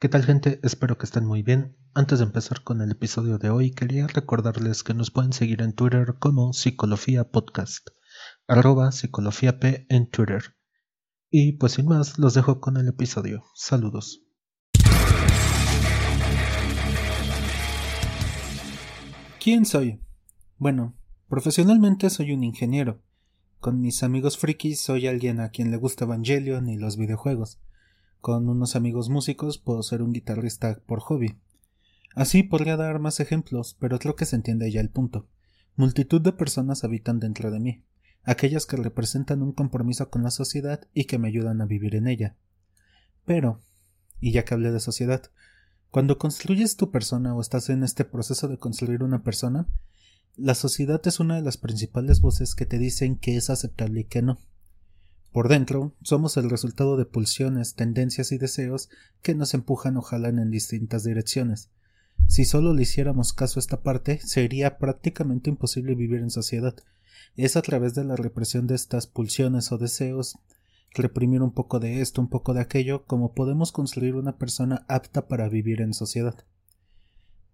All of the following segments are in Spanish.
¿Qué tal gente? Espero que estén muy bien. Antes de empezar con el episodio de hoy, quería recordarles que nos pueden seguir en Twitter como Psicología Podcast, arroba Psicología en Twitter. Y pues sin más, los dejo con el episodio. Saludos. ¿Quién soy? Bueno, profesionalmente soy un ingeniero. Con mis amigos frikis soy alguien a quien le gusta Evangelion y los videojuegos. Con unos amigos músicos puedo ser un guitarrista por hobby. Así podría dar más ejemplos, pero creo que se entiende ya el punto. Multitud de personas habitan dentro de mí, aquellas que representan un compromiso con la sociedad y que me ayudan a vivir en ella. Pero, y ya que hablé de sociedad, cuando construyes tu persona o estás en este proceso de construir una persona, la sociedad es una de las principales voces que te dicen que es aceptable y que no. Por dentro, somos el resultado de pulsiones, tendencias y deseos que nos empujan o jalan en distintas direcciones. Si solo le hiciéramos caso a esta parte, sería prácticamente imposible vivir en sociedad. Es a través de la represión de estas pulsiones o deseos, reprimir un poco de esto, un poco de aquello, como podemos construir una persona apta para vivir en sociedad.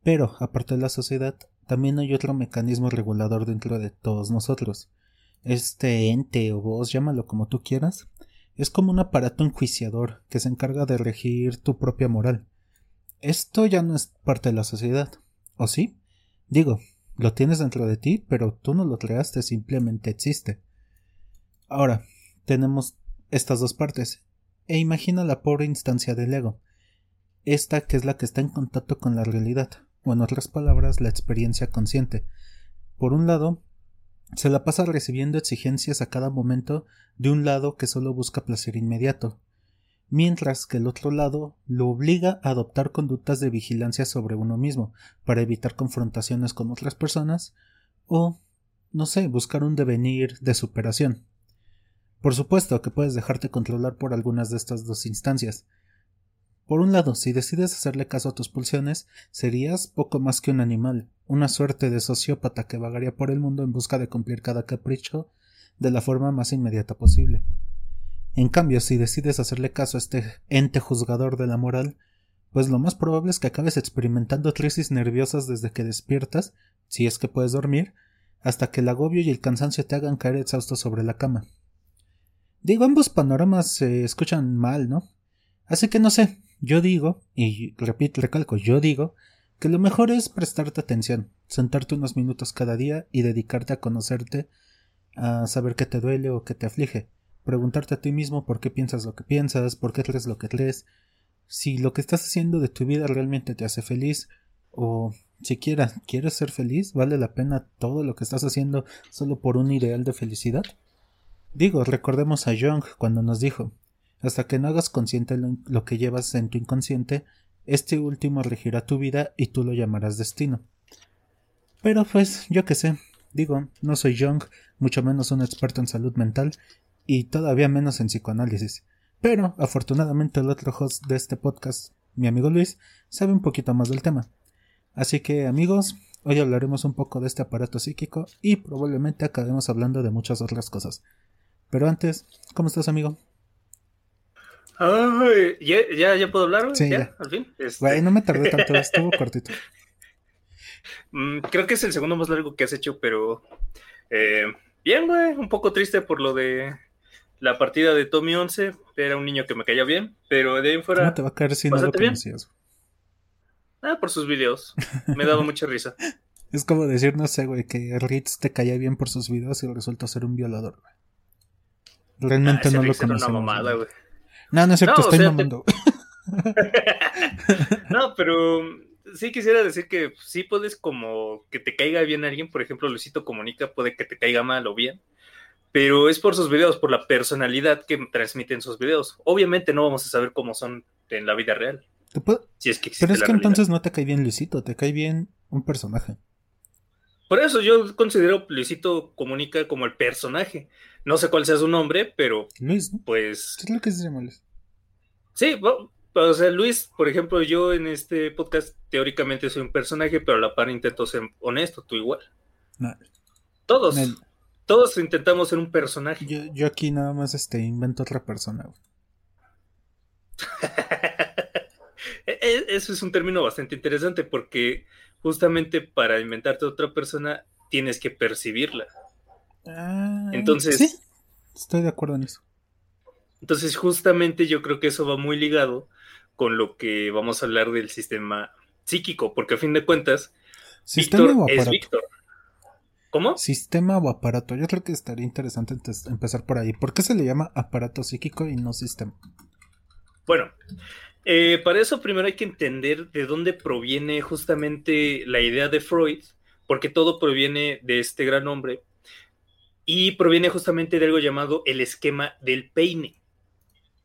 Pero, aparte de la sociedad, también hay otro mecanismo regulador dentro de todos nosotros, este ente o voz, llámalo como tú quieras, es como un aparato enjuiciador que se encarga de regir tu propia moral. Esto ya no es parte de la sociedad, ¿o sí? Digo, lo tienes dentro de ti, pero tú no lo creaste, simplemente existe. Ahora, tenemos estas dos partes. E imagina la pobre instancia del ego. Esta que es la que está en contacto con la realidad, o en otras palabras, la experiencia consciente. Por un lado, se la pasa recibiendo exigencias a cada momento de un lado que solo busca placer inmediato, mientras que el otro lado lo obliga a adoptar conductas de vigilancia sobre uno mismo para evitar confrontaciones con otras personas o, no sé, buscar un devenir de superación. Por supuesto que puedes dejarte controlar por algunas de estas dos instancias, por un lado, si decides hacerle caso a tus pulsiones, serías poco más que un animal, una suerte de sociópata que vagaría por el mundo en busca de cumplir cada capricho de la forma más inmediata posible. En cambio, si decides hacerle caso a este ente juzgador de la moral, pues lo más probable es que acabes experimentando crisis nerviosas desde que despiertas, si es que puedes dormir, hasta que el agobio y el cansancio te hagan caer exhausto sobre la cama. Digo, ambos panoramas se escuchan mal, ¿no? Así que no sé, yo digo, y repito, recalco, yo digo, que lo mejor es prestarte atención, sentarte unos minutos cada día y dedicarte a conocerte, a saber qué te duele o qué te aflige, preguntarte a ti mismo por qué piensas lo que piensas, por qué crees lo que crees, si lo que estás haciendo de tu vida realmente te hace feliz, o siquiera quieres ser feliz, ¿vale la pena todo lo que estás haciendo solo por un ideal de felicidad? Digo, recordemos a Jung cuando nos dijo hasta que no hagas consciente lo, que llevas en tu inconsciente, este último regirá tu vida y tú lo llamarás destino. Pero pues, yo qué sé, digo, no soy Young, mucho menos un experto en salud mental, y todavía menos en psicoanálisis. Pero, afortunadamente, el otro host de este podcast, mi amigo Luis, sabe un poquito más del tema. Así que, amigos, hoy hablaremos un poco de este aparato psíquico y probablemente acabemos hablando de muchas otras cosas. Pero antes, ¿cómo estás, amigo? ¿Ya, ya, puedo hablar? Sí, ya, al fin. Este no me tardé tanto, estuvo cortito. Mm, creo que es el segundo más largo que has hecho, pero eh, bien, güey, un poco triste por lo de la partida de Tommy 11. Era un niño que me caía bien, pero de ahí fuera. ¿Cómo te va a caer si no lo conocías? Ah, por sus videos. Me ha dado mucha risa. Es como decir, no sé, güey, que Ritz te caía bien por sus videos y resulta ser un violador, güey. Realmente ah, no lo conocemos. Una mamada, güey. No, no es cierto, estoy mamando. no, pero sí quisiera decir que sí puedes como que te caiga bien alguien, por ejemplo, Luisito Comunica puede que te caiga mal o bien, pero es por sus videos, por la personalidad que transmiten sus videos. Obviamente no vamos a saber cómo son en la vida real. Si es que pero es que entonces no te cae bien Luisito, te cae bien un personaje. Por eso yo considero Luisito Comunica como el personaje. No sé cuál sea su nombre, pero. Luis, Pues. ¿Qué es lo que se llama Luis? Sí, o sea, Luis, por ejemplo, yo en este podcast teóricamente soy un personaje, pero a la par intento ser honesto, tú igual. Todos. Todos intentamos ser un personaje. Yo, aquí nada más este invento otra persona. E-, e, eso es un término bastante interesante porque justamente para inventarte otra persona tienes que percibirla. Ah, Entonces- Sí, estoy de acuerdo en eso. Entonces, justamente yo creo que eso va muy ligado con lo que vamos a hablar del sistema psíquico, porque a fin de cuentas, ¿Sistema Víctor o es aparato? Víctor. ¿Cómo? Sistema o aparato. Yo creo que estaría interesante empezar por ahí. ¿Por qué se le llama aparato psíquico y no sistema? Bueno, eh, para eso primero hay que entender de dónde proviene justamente la idea de Freud, porque todo proviene de este gran hombre y proviene justamente de algo llamado el esquema del peine.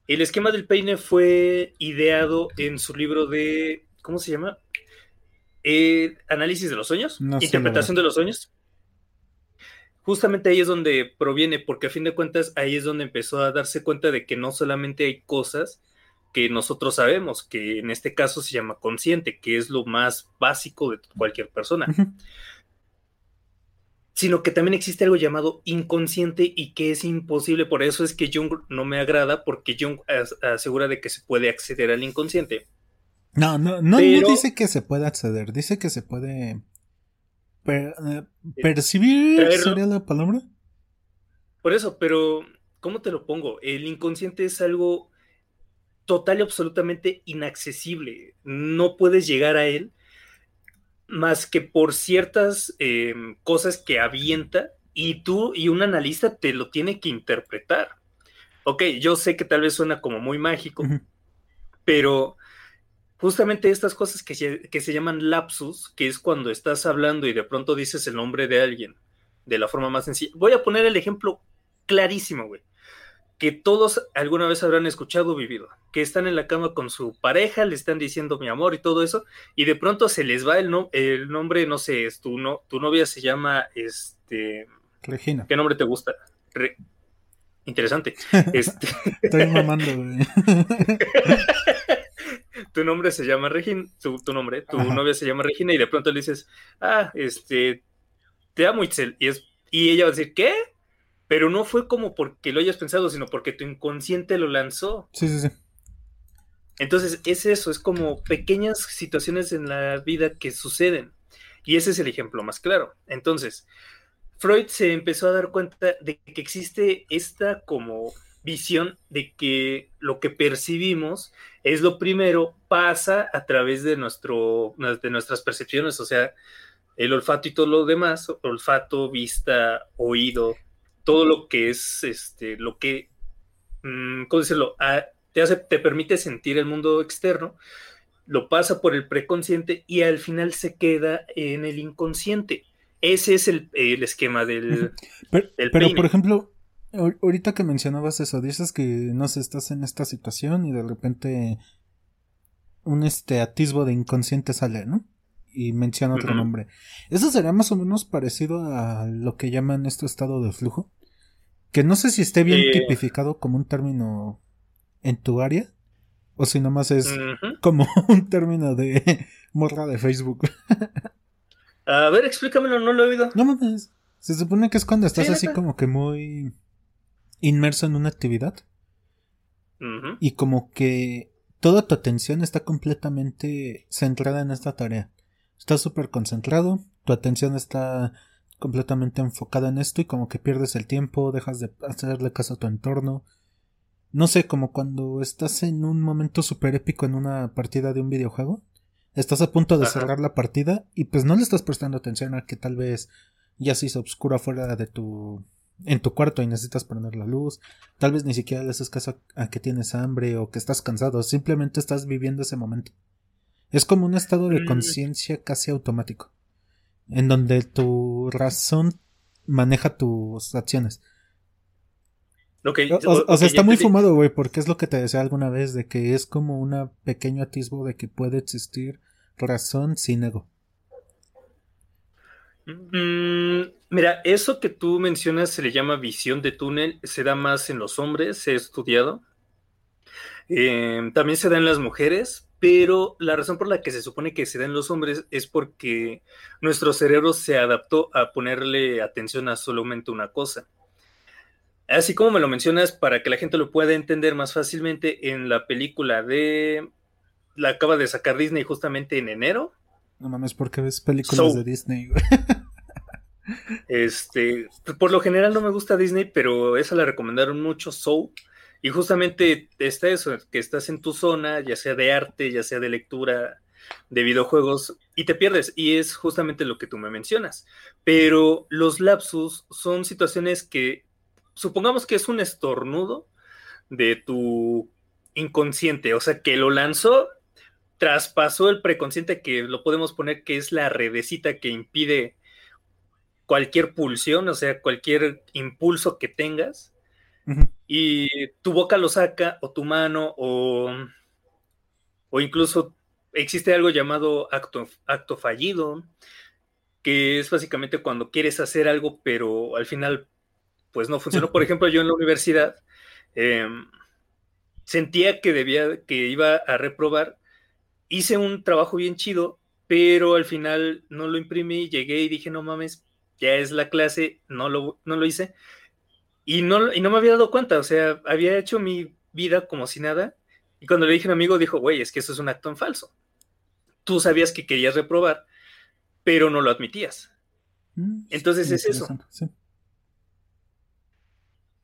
El esquema del peine fue ideado en su libro de, ¿cómo se llama? Eh, Análisis de los sueños, No interpretación de los sueños. Justamente ahí es donde proviene, porque a fin de cuentas ahí es donde empezó a darse cuenta de que no solamente hay cosas que nosotros sabemos, que en este caso se llama consciente, que es lo más básico de cualquier persona. Sino que también existe algo llamado inconsciente y que es imposible. Por eso es que Jung no me agrada, porque Jung as- asegura de que se puede acceder al inconsciente. No, no, no, Pero- no dice que se puede acceder, dice que se puede per- eh, percibir, Traerlo. ¿sería la palabra? Por eso, pero ¿cómo te lo pongo? El inconsciente es algo total y absolutamente inaccesible. No puedes llegar a él más que por ciertas eh, cosas que avienta y tú y un analista te lo tiene que interpretar. Ok, yo sé que tal vez suena como muy mágico, pero justamente estas cosas que se, que se llaman lapsus, que es cuando estás hablando y de pronto dices el nombre de alguien de la forma más sencilla. Voy a poner el ejemplo clarísimo, güey, que todos alguna vez habrán escuchado o vivido, que están en la cama con su pareja, le están diciendo mi amor y todo eso, y de pronto se les va el, no- el nombre, no sé, es tu, no, tu novia se llama, este, Regina. ¿qué nombre te gusta? Re- Interesante. Este, Estoy mamando, güey. tu nombre se llama Regina, tu, tu nombre, tu Ajá. novia se llama Regina y de pronto le dices, ah, este, te amo Itzel, y, es, y ella va a decir, ¿qué? Pero no fue como porque lo hayas pensado, sino porque tu inconsciente lo lanzó. Sí, sí, sí. Entonces es eso, es como pequeñas situaciones en la vida que suceden. Y ese es el ejemplo más claro. Entonces, Freud se empezó a dar cuenta de que existe esta como visión de que lo que percibimos es lo primero, pasa a través de, nuestro, de nuestras percepciones, o sea, el olfato y todo lo demás, olfato, vista, oído, todo lo que es, este, lo que, mm, ¿cómo decirlo? Ah, te, hace, te permite sentir el mundo externo, lo pasa por el preconsciente y al final se queda en el inconsciente. Ese es el, el esquema del... Pero, El pero, por ejemplo, ahor- ahorita que mencionabas eso, dices que no sé, estás en esta situación y de repente un este atisbo de inconsciente sale, ¿no? Y menciona otro nombre. ¿Eso sería más o menos parecido a lo que llaman este estado de flujo? Que no sé si esté bien Eh. tipificado como un término en tu área o si nomás es como un término de morra de Facebook. A ver, explícamelo, no lo he oído. No mames. Se supone que es cuando estás Sí, así como que muy inmerso en una actividad y como que toda tu atención está completamente centrada en esta tarea. Estás súper concentrado, tu atención está completamente enfocada en esto y como que pierdes el tiempo, dejas de hacerle caso a tu entorno. No sé, como cuando estás en un momento súper épico en una partida de un videojuego. Estás a punto de Ajá. cerrar la partida y pues no le estás prestando atención a que tal vez ya se hizo oscura fuera de tu en tu cuarto y necesitas prender la luz. Tal vez ni siquiera le haces caso a, a que tienes hambre o que estás cansado. Simplemente estás viviendo ese momento. Es como un estado de Mm. conciencia casi automático. En donde tu razón maneja tus acciones. Ok, O, o- o ok, sea, está muy fumado, güey, porque es lo que te decía alguna vez, de que es como un pequeño atisbo de que puede existir razón sin ego. Mm, mira, eso que tú mencionas se le llama visión de túnel, se da más en los hombres, se ha estudiado. Eh, también se da en las mujeres, pero la razón por la que se supone que se da en los hombres es porque nuestro cerebro se adaptó a ponerle atención a solamente una cosa. Así como me lo mencionas, para que la gente lo pueda entender más fácilmente, en la película de la acaba de sacar Disney justamente en enero. No mames, porque ves películas de Disney, Este, por lo general no me gusta Disney, pero esa la recomendaron mucho, Soul. Y justamente está eso, que estás en tu zona, ya sea de arte, ya sea de lectura, de videojuegos, y te pierdes. Y es justamente lo que tú me mencionas. Pero los lapsus son situaciones que, supongamos que es un estornudo de tu inconsciente, o sea, que lo lanzó, traspasó el preconsciente, que lo podemos poner que es la redecita que impide cualquier pulsión, o sea, cualquier impulso que tengas y tu boca lo saca, o tu mano, o, o incluso existe algo llamado acto, acto fallido, que es básicamente cuando quieres hacer algo, pero al final, pues no funcionó. Por ejemplo, yo en la universidad em, sentía que debía, que iba a reprobar, hice un trabajo bien chido, pero al final no lo imprimí, llegué y dije, no mames, ya es la clase, no lo, no lo hice. Y no, y no me había dado cuenta, o sea, había hecho mi vida como si nada. Y cuando le dije a un amigo, dijo, güey, es que eso es un acto en falso. Tú sabías que querías reprobar, pero no lo admitías. Mm, Entonces es eso.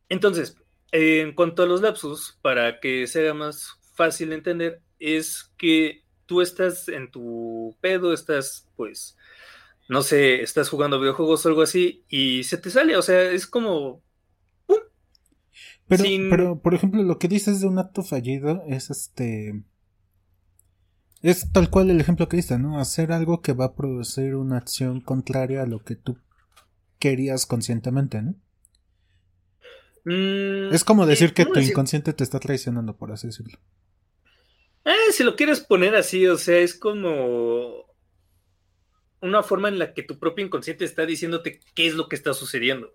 Entonces, en cuanto a los lapsus, para que sea más fácil de entender, es que tú estás en tu pedo, estás pues, no sé, estás jugando videojuegos o algo así y se te sale, o sea, es como pero, pero, por ejemplo, lo que dices de un acto fallido es este. Es tal cual el ejemplo que diste, ¿no? Hacer algo que va a producir una acción contraria a lo que tú querías conscientemente, ¿no? Mm, es como decir que tu inconsciente te está traicionando, por así decirlo. Eh, si lo quieres poner así, o sea, es como una forma en la que tu propio inconsciente está diciéndote qué es lo que está sucediendo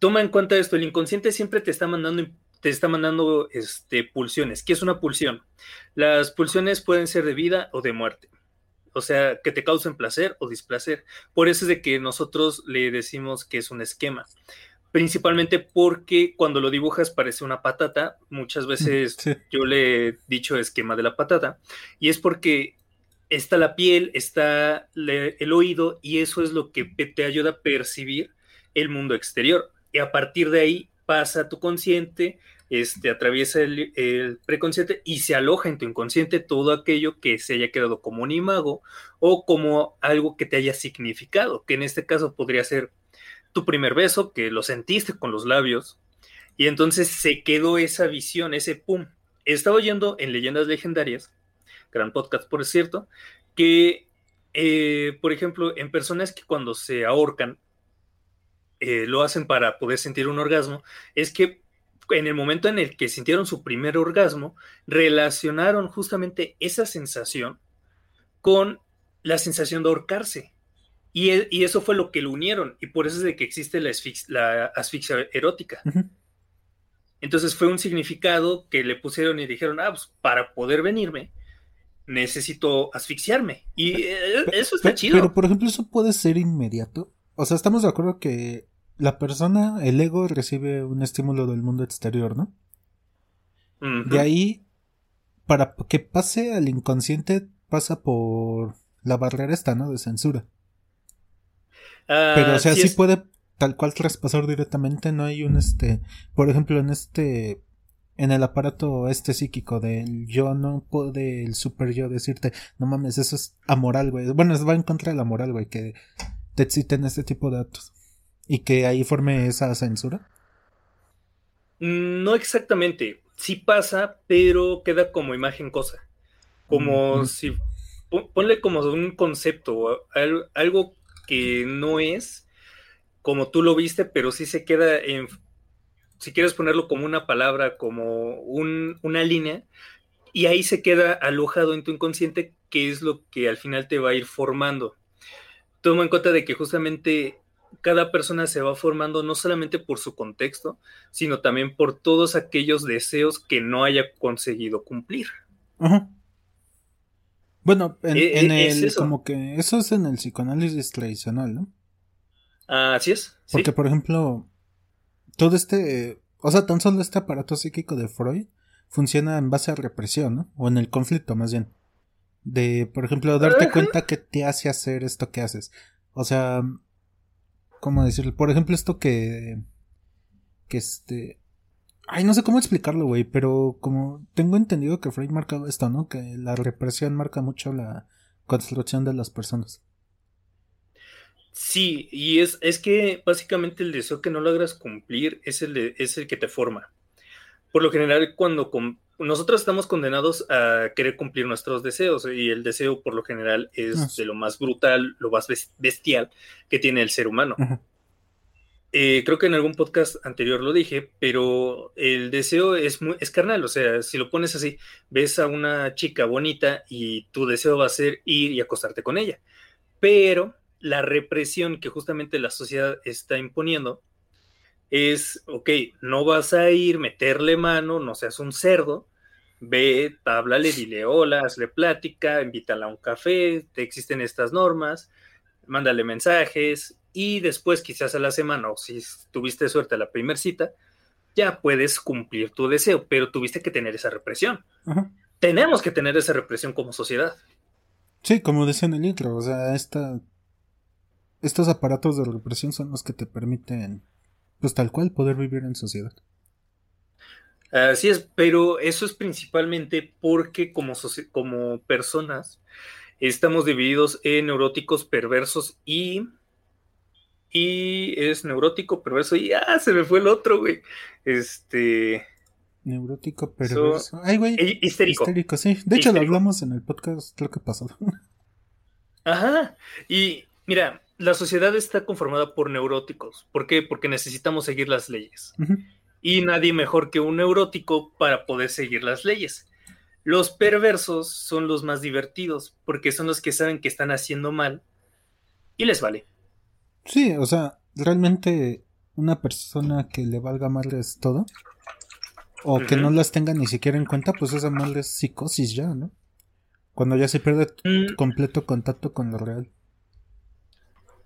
toma en cuenta esto, el inconsciente siempre te está mandando te está mandando este, pulsiones. ¿Qué es una pulsión? Las pulsiones pueden ser de vida o de muerte. O sea, que te causen placer o displacer. Por eso es de que nosotros le decimos que es un esquema. Principalmente porque cuando lo dibujas parece una patata. Muchas veces yo le he dicho esquema de la patata. Y es porque está la piel, está el oído y eso es lo que te ayuda a percibir el mundo exterior y a partir de ahí pasa tu consciente, este, atraviesa el, preconsciente y se aloja en tu inconsciente todo aquello que se haya quedado como un imago o como algo que te haya significado, que en este caso podría ser tu primer beso, que lo sentiste con los labios, y entonces se quedó esa visión, ese pum. Estaba oyendo en Leyendas Legendarias, gran podcast por cierto, que, eh, por ejemplo, en personas que cuando se ahorcan, eh, lo hacen para poder sentir un orgasmo, es que en el momento en el que sintieron su primer orgasmo, relacionaron justamente esa sensación con la sensación de ahorcarse. Y, e, eso fue lo que lo unieron, y por eso es de que existe la, asfixia, erótica. Entonces fue un significado que le pusieron y dijeron, ah, pues para poder venirme, necesito asfixiarme. Y eh, eso está chido. Pero, por ejemplo, eso puede ser inmediato. O sea, estamos de acuerdo que la persona, el ego, recibe un estímulo del mundo exterior, ¿no? De ahí, para que pase al inconsciente, pasa por la barrera esta, ¿no? De censura. Ah, Pero, o sea, sí, puede tal cual traspasar directamente, no hay un este, por ejemplo, en este, en el aparato este psíquico del yo no puede el super yo decirte, no mames, eso es amoral, güey. Bueno, va en contra de la moral, güey, que te exciten este tipo de actos y que ahí forme esa censura? Mm, no exactamente. Sí pasa, pero queda como imagen cosa. Como si. Ponle como un concepto, algo que no es como tú lo viste, pero sí se queda en. Si quieres ponerlo como una palabra, como una línea, y ahí se queda alojado en tu inconsciente, que es lo que al final te va a ir formando. Toma en cuenta de que justamente cada persona se va formando no solamente por su contexto, sino también por todos aquellos deseos que no haya conseguido cumplir. Bueno, en, e, e, el, como que eso es en el psicoanálisis tradicional, ¿no? Así es. Porque, por ejemplo, todo este, o sea, tan solo este aparato psíquico de Freud funciona en base a represión, ¿no? O en el conflicto, más bien. De, por ejemplo, darte cuenta que te hace hacer esto que haces. O sea, ¿cómo decirlo? Por ejemplo, esto que. Que este. Ay, no sé cómo explicarlo, güey, pero como tengo entendido que Freud marcaba esto, ¿no? Que la represión marca mucho la construcción de las personas. Sí, y es, es que básicamente el deseo que no logras cumplir es el, es el que te forma. Por lo general, cuando nosotros estamos condenados a querer cumplir nuestros deseos y el deseo por lo general es de lo más brutal, lo más bestial que tiene el ser humano. Eh, creo que en algún podcast anterior lo dije, pero el deseo es, muy, es carnal, o sea, si lo pones así, ves a una chica bonita y tu deseo va a ser ir y acostarte con ella, pero la represión que justamente la sociedad está imponiendo es, ok, no vas a ir, meterle mano, no seas un cerdo, ve, háblale, dile hola, hazle plática, invítala a un café, te existen estas normas, mándale mensajes y después quizás a la semana o si tuviste suerte a la primera cita, ya puedes cumplir tu deseo, pero tuviste que tener esa represión. Tenemos que tener esa represión como sociedad. Sí, como decía en el intro, o sea, esta estos aparatos de represión son los que te permiten, pues tal cual, poder vivir en sociedad. Así es, pero eso es principalmente porque como, como personas estamos divididos en neuróticos, perversos y... Y es neurótico, perverso y... ¡Ah! Se me fue el otro, güey. Este... Neurótico, perverso. Ay, güey. Histérico. Histérico, sí. De hecho, lo hablamos en el podcast, lo que pasó. Ajá. Y mira, la sociedad está conformada por neuróticos. ¿Por qué? Porque necesitamos seguir las leyes. Y nadie mejor que un neurótico para poder seguir las leyes. Los perversos son los más divertidos porque son los que saben que están haciendo mal y les vale. Sí, o sea, realmente una persona que le valga es todo o que no las tenga ni siquiera en cuenta, pues esa mal es psicosis ya, ¿no? Cuando ya se pierde mm. completo contacto con lo real.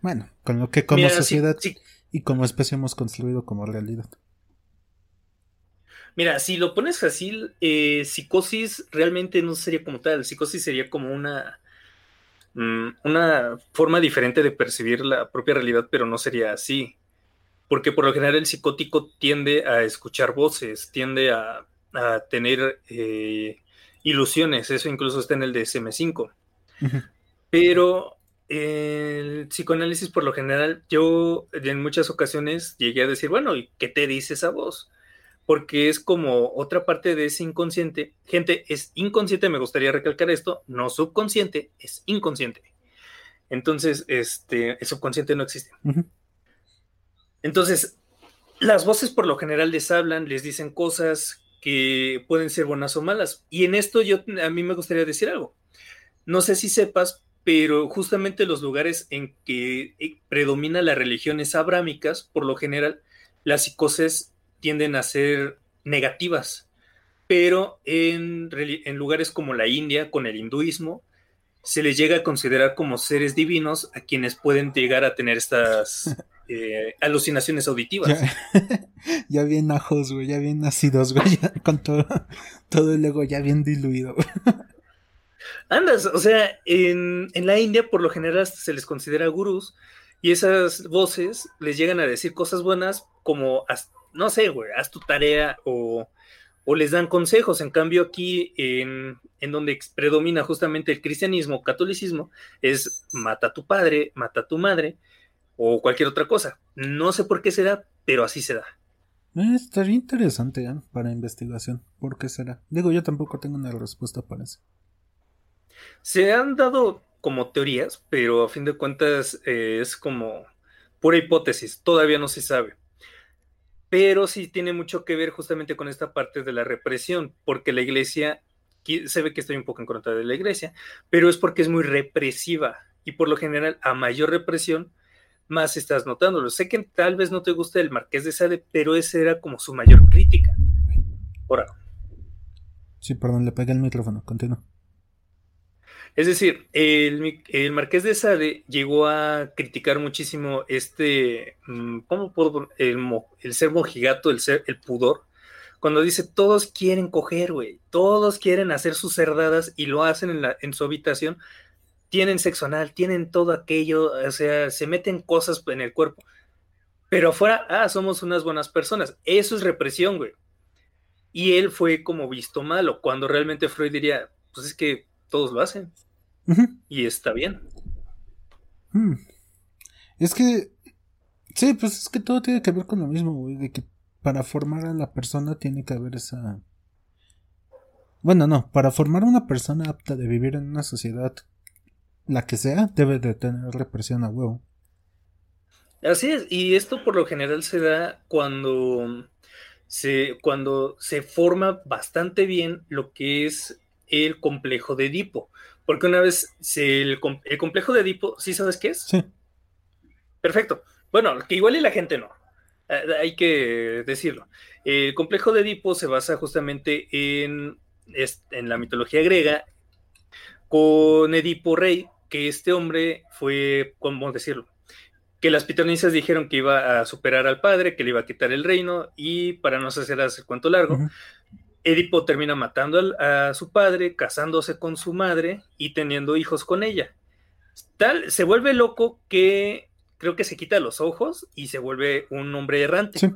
Bueno, con lo que como sociedad y como especie hemos construido como realidad. Mira, si lo pones fácil, eh, psicosis realmente no sería como tal. Psicosis sería como una, mm, una forma diferente de percibir la propia realidad, pero no sería así. Porque por lo general el psicótico tiende a escuchar voces, tiende a, tener eh, ilusiones. Eso incluso está en el DSM5. Pero el psicoanálisis, por lo general, yo en muchas ocasiones llegué a decir, bueno, ¿y qué te dice esa voz? Porque es como otra parte de ese inconsciente. Gente, es inconsciente, me gustaría recalcar esto, no subconsciente, es inconsciente. Entonces, este, el subconsciente no existe. Entonces, las voces por lo general les hablan, les dicen cosas que pueden ser buenas o malas. Y en esto yo, a mí me gustaría decir algo. No sé si sepas, pero justamente los lugares en que eh, predomina las religiones abrámicas, por lo general, las psicosis tienden a ser negativas, pero en, lugares como la India, con el hinduismo, se les llega a considerar como seres divinos a quienes pueden llegar a tener estas eh, alucinaciones auditivas. Ya, bien ajos, güey, ya bien nacidos, güey, con todo, todo el ego ya bien diluido. Andas, o sea, en, la India por lo general se les considera gurús y esas voces les llegan a decir cosas buenas como, no sé, güey, haz tu tarea o, les dan consejos. En cambio aquí, en, en, donde predomina justamente el cristianismo, catolicismo, es mata a tu padre, mata a tu madre o cualquier otra cosa. No sé por qué se da, pero así se da. Eh, estaría interesante ¿eh? para investigación. ¿Por qué será? Digo, yo tampoco tengo una respuesta para eso. Se han dado como teorías, pero a fin de cuentas eh, es como pura hipótesis, todavía no se sabe. Pero sí tiene mucho que ver justamente con esta parte de la represión, porque la iglesia, se ve que estoy un poco en contra de la iglesia, pero es porque es muy represiva y por lo general a mayor represión, más estás notándolo. Sé que tal vez no te guste el Marqués de Sade, pero esa era como su mayor crítica. Sí, perdón, le pegué el micrófono, continúa. Es decir, el, Marqués de Sade llegó a criticar muchísimo este, mm, ¿cómo puedo? El, el ser mojigato, el ser, el pudor, cuando dice todos quieren coger, güey, todos quieren hacer sus cerdadas y lo hacen en, en su habitación, tienen sexo anal, tienen todo aquello, o sea, se meten cosas en el cuerpo. Pero afuera, ah, somos unas buenas personas. Eso es represión, güey. Y él fue como visto malo, cuando realmente Freud diría, pues es que todos lo hacen. Y está bien. Hmm. Es que, sí, pues es que todo tiene que ver con lo mismo, güey, de que para formar a la persona tiene que haber esa... Bueno, no, para formar a una persona apta de vivir en una sociedad la que sea, debe de tener represión a huevo. Así es, y esto por lo general se da cuando se, cuando se forma bastante bien lo que es el complejo de Edipo. Porque una vez el, complejo de Edipo, ¿sí sabes qué es? Sí. Perfecto. Bueno, que igual y la gente no. Eh, hay que decirlo. El complejo de Edipo se basa justamente en, en la mitología griega con Edipo rey, que este hombre fue, ¿cómo decirlo? Que las pitonisas dijeron que iba a superar al padre, que le iba a quitar el reino, y para no hacer el cuento largo, Edipo termina matando a su padre, casándose con su madre y teniendo hijos con ella. Tal, se vuelve loco que creo que se quita los ojos y se vuelve un hombre errante.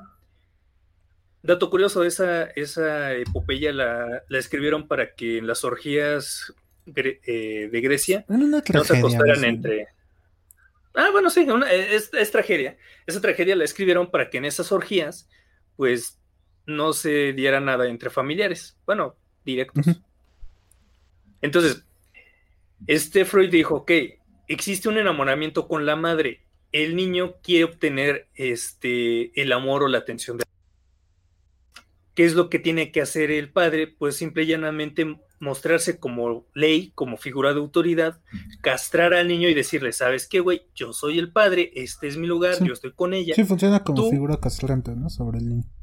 Dato curioso, esa, esa epopeya la, la, escribieron para que en las orgías eh, de Grecia no se acostaran entre... Ah, bueno, sí, es, tragedia. Esa tragedia la escribieron para que en esas orgías, pues, no se diera nada entre familiares. Bueno, directos. Entonces, este Freud dijo, ok, existe un enamoramiento con la madre. El niño quiere obtener este, el amor o la atención de ¿Qué es lo que tiene que hacer el padre? Pues simple y llanamente mostrarse como ley, como figura de autoridad, castrar al niño y decirle, ¿sabes qué, güey? Yo soy el padre, este es mi lugar, yo estoy con ella. Sí, funciona como figura castrante, ¿no? Sobre el niño.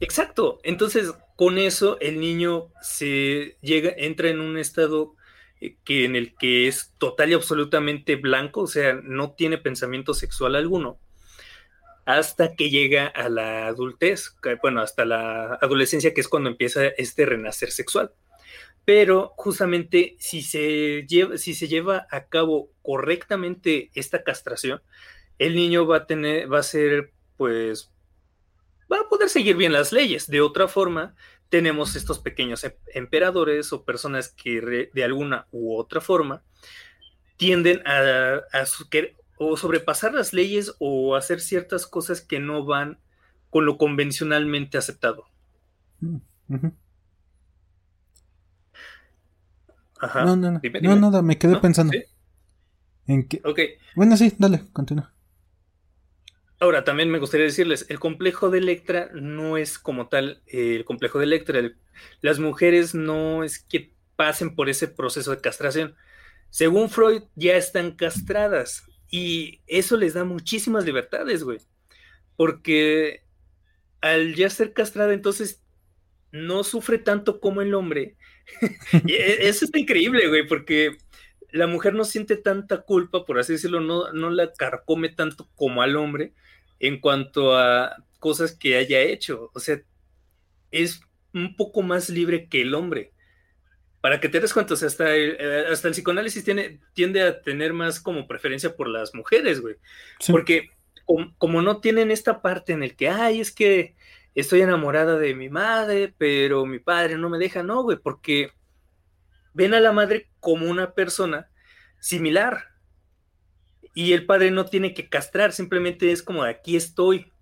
Exacto. Entonces, con eso, el niño se llega, entra en un estado eh, que en el que es total y absolutamente blanco, o sea, no tiene pensamiento sexual alguno hasta que llega a la adultez, bueno, hasta la adolescencia, que es cuando empieza este renacer sexual. Pero justamente si se lleva, si se lleva a cabo correctamente esta castración, el niño va a tener, va a ser, pues, va a poder seguir bien las leyes. De otra forma, tenemos estos pequeños em, emperadores o personas que de alguna u otra forma tienden a, a, o sobrepasar las leyes o hacer ciertas cosas que no van con lo convencionalmente aceptado. Mm, Ajá. No, no, no. No, nada, me quedé pensando. En qué. Ok. Bueno, sí, dale, continúa. Ahora, también me gustaría decirles, el complejo de Electra no es como tal eh, el complejo de Electra. las mujeres no es que pasen por ese proceso de castración. Según Freud, ya están castradas. Y eso les da muchísimas libertades, güey. Porque al ya ser castrada, entonces no sufre tanto como el hombre. e, eso está increíble, güey, porque la mujer no siente tanta culpa, por así decirlo, no, no la carcome tanto como al hombre en cuanto a cosas que haya hecho. O sea, es un poco más libre que el hombre para que te des cuenta, o sea, hasta el, eh, hasta el psicoanálisis tiene, tiende a tener más como preferencia por las mujeres, güey. Porque como, no tienen esta parte en el que, ay, es que estoy enamorada de mi madre, pero mi padre no me deja, no, güey, porque ven a la madre como una persona similar. Y el padre no tiene que castrar, simplemente es como, aquí estoy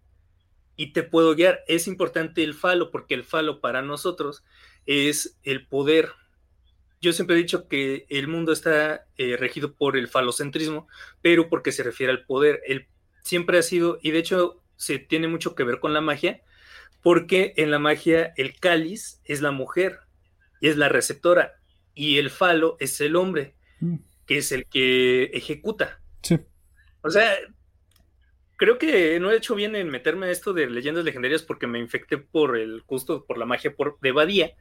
y te puedo guiar. Es importante el falo, porque el falo para nosotros es el poder yo siempre he dicho que el mundo está eh, regido por el falocentrismo, pero porque se refiere al poder. Él siempre ha sido, y de hecho se tiene mucho que ver con la magia, porque en la magia el cáliz es la mujer y es la receptora, y el falo es el hombre, mm. que es el que ejecuta. Sí. O sea, creo que no he hecho bien en meterme a esto de leyendas legendarias porque me infecté por el gusto por la magia por, de Badía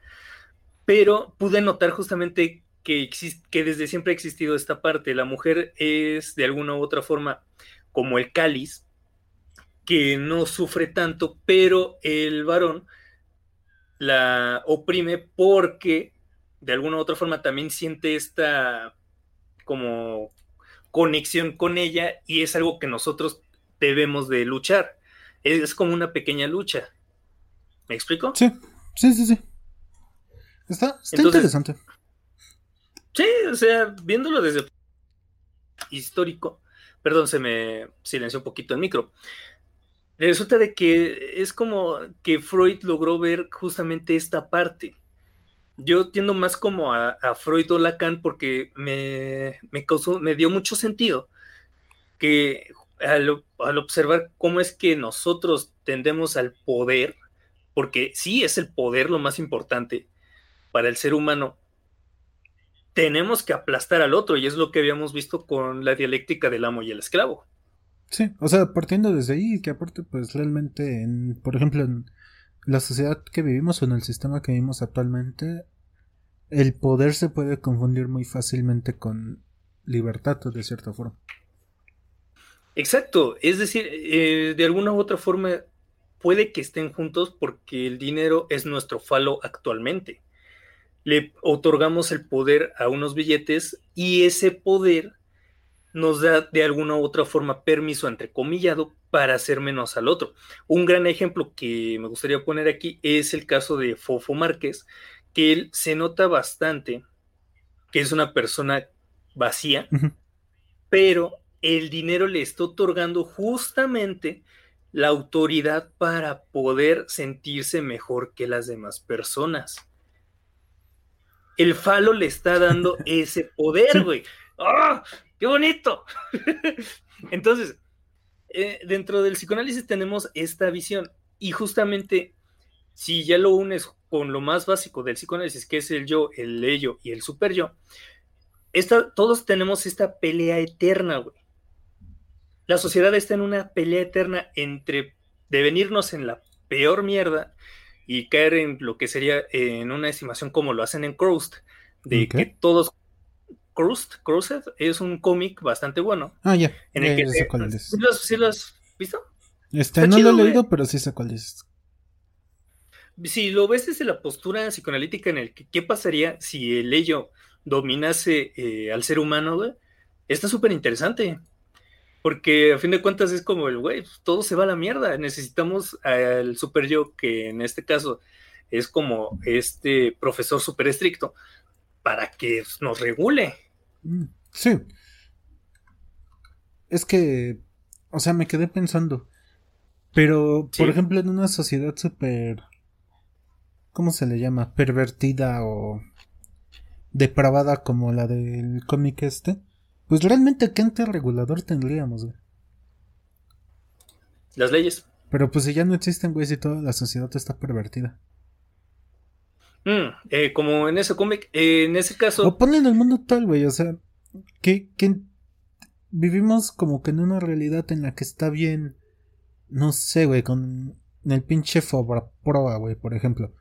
pero pude notar justamente que, que desde siempre ha existido esta parte. La mujer es de alguna u otra forma como el cáliz, que no sufre tanto, pero el varón la oprime porque de alguna u otra forma también siente esta como conexión con ella y es algo que nosotros debemos de luchar. Es como una pequeña lucha. ¿Me explico? Sí, sí, sí, sí. Está, interesante. Sí, o sea, viéndolo desde histórico, perdón, se me silenció un poquito el micro. Resulta de que es como que Freud logró ver justamente esta parte. Yo tiendo más como a, Freud o Lacan porque me, causó, me dio mucho sentido que al, al, observar cómo es que nosotros tendemos al poder, porque sí es el poder lo más importante para el ser humano, tenemos que aplastar al otro y es lo que habíamos visto con la dialéctica del amo y el esclavo. Sí, o sea, partiendo desde ahí, que aparte, pues realmente, en, por ejemplo, en la sociedad que vivimos o en el sistema que vivimos actualmente, el poder se puede confundir muy fácilmente con libertad, de cierta forma. Exacto, es decir, eh, de alguna u otra forma puede que estén juntos porque el dinero es nuestro falo actualmente. Le otorgamos el poder a unos billetes y ese poder nos da de alguna u otra forma permiso, entrecomillado, para hacer menos al otro. Un gran ejemplo que me gustaría poner aquí es el caso de Fofo Márquez, que él se nota bastante que es una persona vacía, pero el dinero le está otorgando justamente la autoridad para poder sentirse mejor que las demás personas. El falo le está dando ese poder, güey. ¡Ah! ¡Qué bonito! Entonces, eh, dentro del psicoanálisis tenemos esta visión y justamente si ya lo unes con lo más básico del psicoanálisis, que es el yo, el ello y el super yo, todos tenemos esta pelea eterna, güey. La sociedad está en una pelea eterna entre devenirnos en la peor mierda y caer en lo que sería en una estimación como lo hacen en Crust, de que todos Crust, Crusted es un cómic bastante bueno. Ah, ya. En el que sé cuál es. ¿Sí lo, has visto? Este, no lo he leído, pero sí sé cuál es. Si lo ves desde la postura psicoanalítica en el que qué pasaría si el ello dominase eh, al ser humano, güey, está súper interesante. Porque a fin de cuentas es como el, güey, pues, todo se va a la mierda. Necesitamos al super yo, que en este caso es como este profesor súper estricto, para que nos regule. Mm, sí. Es que, o sea, me quedé pensando. Pero, por ejemplo, en una sociedad súper... ¿Cómo se le llama? Pervertida o depravada como la del cómic este. Pues realmente, ¿qué ente regulador tendríamos, güey? Las leyes. Pero pues si ya no existen, güey, si toda la sociedad está pervertida. Mm, eh, como en ese cómic, eh, en ese caso. O ponen el mundo tal, güey, o sea, que, que vivimos como que en una realidad en la que está bien, no sé, güey, con el pinche Proa, güey, por ejemplo.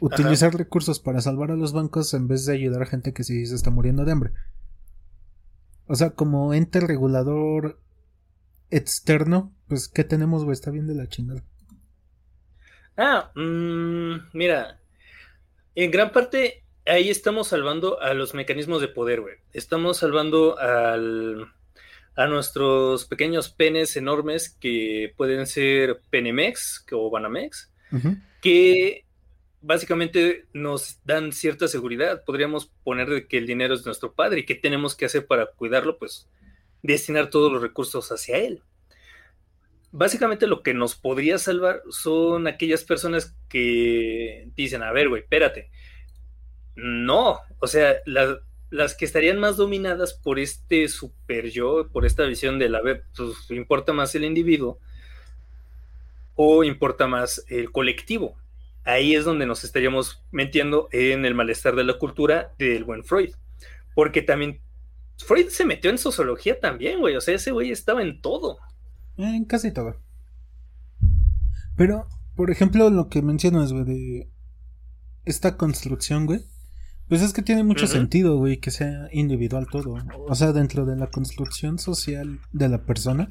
Utilizar recursos para salvar a los bancos en vez de ayudar a gente que sí se está muriendo de hambre. O sea, como ente regulador externo, pues, ¿qué tenemos, güey? Está bien de la chingada. Ah, mmm, mira, en gran parte ahí estamos salvando a los mecanismos de poder, güey. Estamos salvando al, a nuestros pequeños penes enormes que pueden ser Penemex o Banamex, que básicamente nos dan cierta seguridad. Podríamos poner de que el dinero es nuestro padre y qué tenemos que hacer para cuidarlo, pues destinar todos los recursos hacia él básicamente lo que nos podría salvar son aquellas personas que dicen, a ver, güey, espérate. No, o sea, las que estarían más dominadas por este super yo, por esta visión de la ver, pues importa más el individuo o importa más el colectivo. Ahí es donde nos estaríamos metiendo en el malestar de la cultura del buen Freud. Porque también Freud se metió en sociología también, güey. O sea, ese güey estaba en todo. En casi todo. Pero, por ejemplo, lo que mencionas, güey, de esta construcción, güey. Pues es que tiene mucho sentido, güey, que sea individual todo. O sea, dentro de la construcción social de la persona,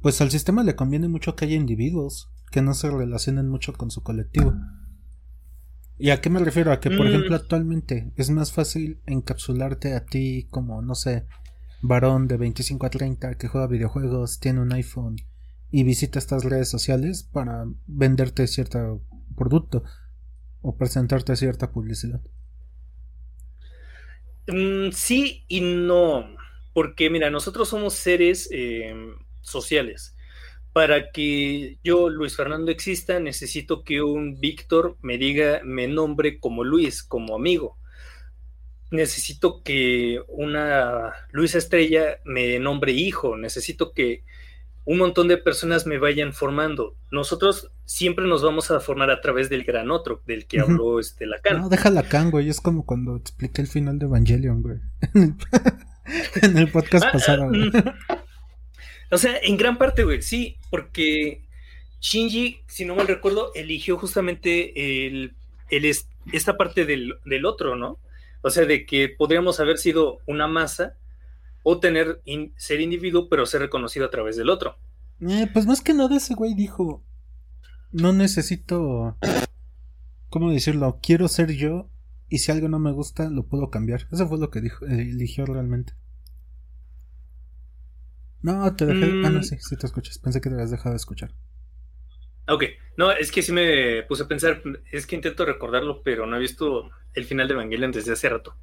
pues al sistema le conviene mucho que haya individuos que no se relacionen mucho con su colectivo. ¿Y a qué me refiero? A que, por Mm. ejemplo, actualmente es más fácil encapsularte a ti como, no sé, varón de 25 a 30 que juega videojuegos, tiene un iPhone y visita estas redes sociales para venderte cierto producto o presentarte cierta publicidad. Mm, sí y no, porque mira, nosotros somos seres eh, sociales. Para que yo, Luis Fernando, exista, necesito que un Víctor me diga, me nombre como Luis, como amigo. Necesito que una Luisa Estrella me nombre hijo. Necesito que un montón de personas me vayan formando. Nosotros siempre nos vamos a formar a través del gran otro, del que habló este Lacan. No, deja Lacan, güey. Es como cuando expliqué el final de Evangelion, güey. en el podcast Ah, pasado, ah, güey. mm. O sea, en gran parte, güey, sí, porque Shinji, si no mal recuerdo, eligió justamente el, el es- esta parte del, del otro, ¿no? O sea, de que podríamos haber sido una masa o tener in- ser individuo, pero ser reconocido a través del otro. Eh, pues más que nada ese güey dijo, no necesito, ¿cómo decirlo? Quiero ser yo y si algo no me gusta lo puedo cambiar. Eso fue lo que dijo, eh, eligió realmente. No, te dejé... Ah, no, Mm. sí, sí te escuchas. Pensé que te habías dejado de escuchar. Ok, no, es que sí me puse a pensar, es que intento recordarlo, pero no he visto el final de Evangelion desde hace rato.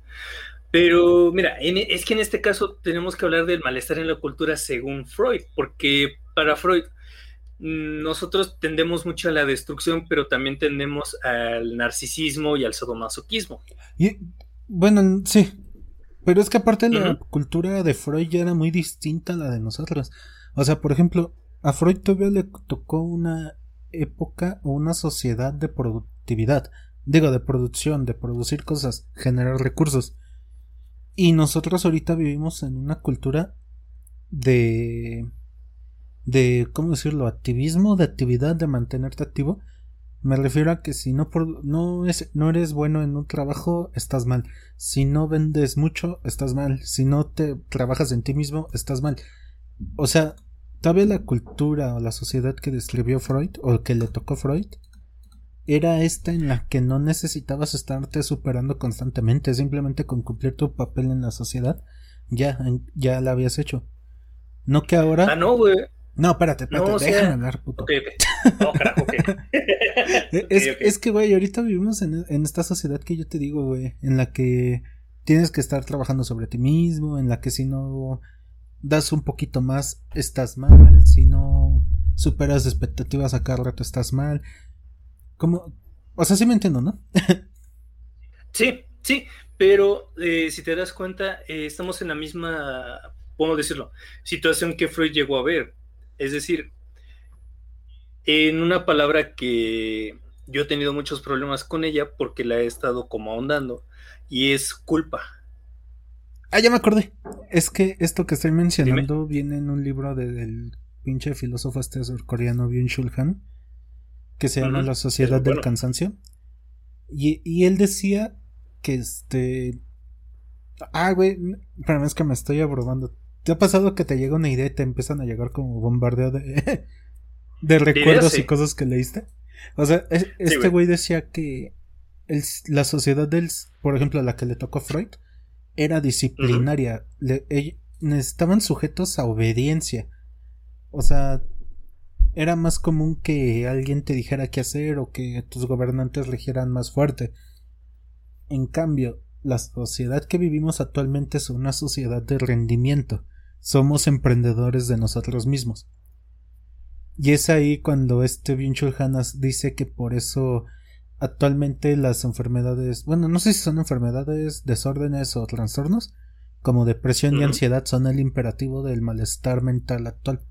Pero mira, en- es que en este caso tenemos que hablar del malestar en la cultura según Freud, porque para Freud mm, nosotros tendemos mucho a la destrucción, pero también tendemos al narcisismo y al sadomasoquismo. Y, bueno, sí. Pero es que aparte la cultura de Freud ya era muy distinta a la de nosotros. O sea, por ejemplo, a Freud todavía le tocó una época o una sociedad de productividad. Digo, de producción, de producir cosas, generar recursos. Y nosotros ahorita vivimos en una cultura de... de, ¿cómo decirlo? Activismo, de actividad, de mantenerte activo. Me refiero a que si no, por, no, es, no eres bueno en un trabajo, estás mal. Si no vendes mucho, estás mal. Si no te trabajas en ti mismo, estás mal. O sea, todavía la cultura o la sociedad que describió Freud, o que le tocó Freud, era esta en la que no necesitabas estarte superando constantemente, simplemente con cumplir tu papel en la sociedad, ya, ya la habías hecho. No que ahora. Ah, no, güey. No, espérate, espérate, No, o sea- déjame hablar, puto. Ok, ok. No, carajo, ok. Es, Ok, ok. es que, güey, ahorita vivimos en, en esta sociedad que yo te digo, güey, en la que tienes que estar trabajando sobre ti mismo, en la que si no das un poquito más, estás mal, si no superas expectativas a cada rato, estás mal. Como, o sea, sí me entiendo, ¿no? Sí, sí, pero eh, si te das cuenta, eh, estamos en la misma, ¿cómo decirlo? Situación que Freud llegó a ver. Es decir, en una palabra que yo he tenido muchos problemas con ella porque la he estado como ahondando, y es culpa. Ah, ya me acordé. Es que esto que estoy mencionando viene en un libro de- del pinche filósofo este surcoreano Byung-Chul Han, que se llama La Sociedad del. Cansancio. Y, y él decía que este... Ah, güey, pero es que me estoy abrumando. ¿Te ha pasado que te llega una idea y te empiezan a llegar como bombardeo de, de recuerdos sí. y cosas que leíste? O sea, es- este güey. güey decía que el- la sociedad del, por ejemplo, la que le tocó a Freud, era disciplinaria. Le- estaban sujetos a obediencia. O sea, era más común que alguien te dijera qué hacer o que tus gobernantes regieran más fuerte. En cambio, la sociedad que vivimos actualmente es una sociedad de rendimiento. Somos emprendedores de nosotros mismos. Y es ahí cuando este Byung-Chul dice que por eso actualmente las enfermedades, bueno, no sé si son enfermedades, desórdenes o trastornos, como depresión y ansiedad son el imperativo del malestar mental actual.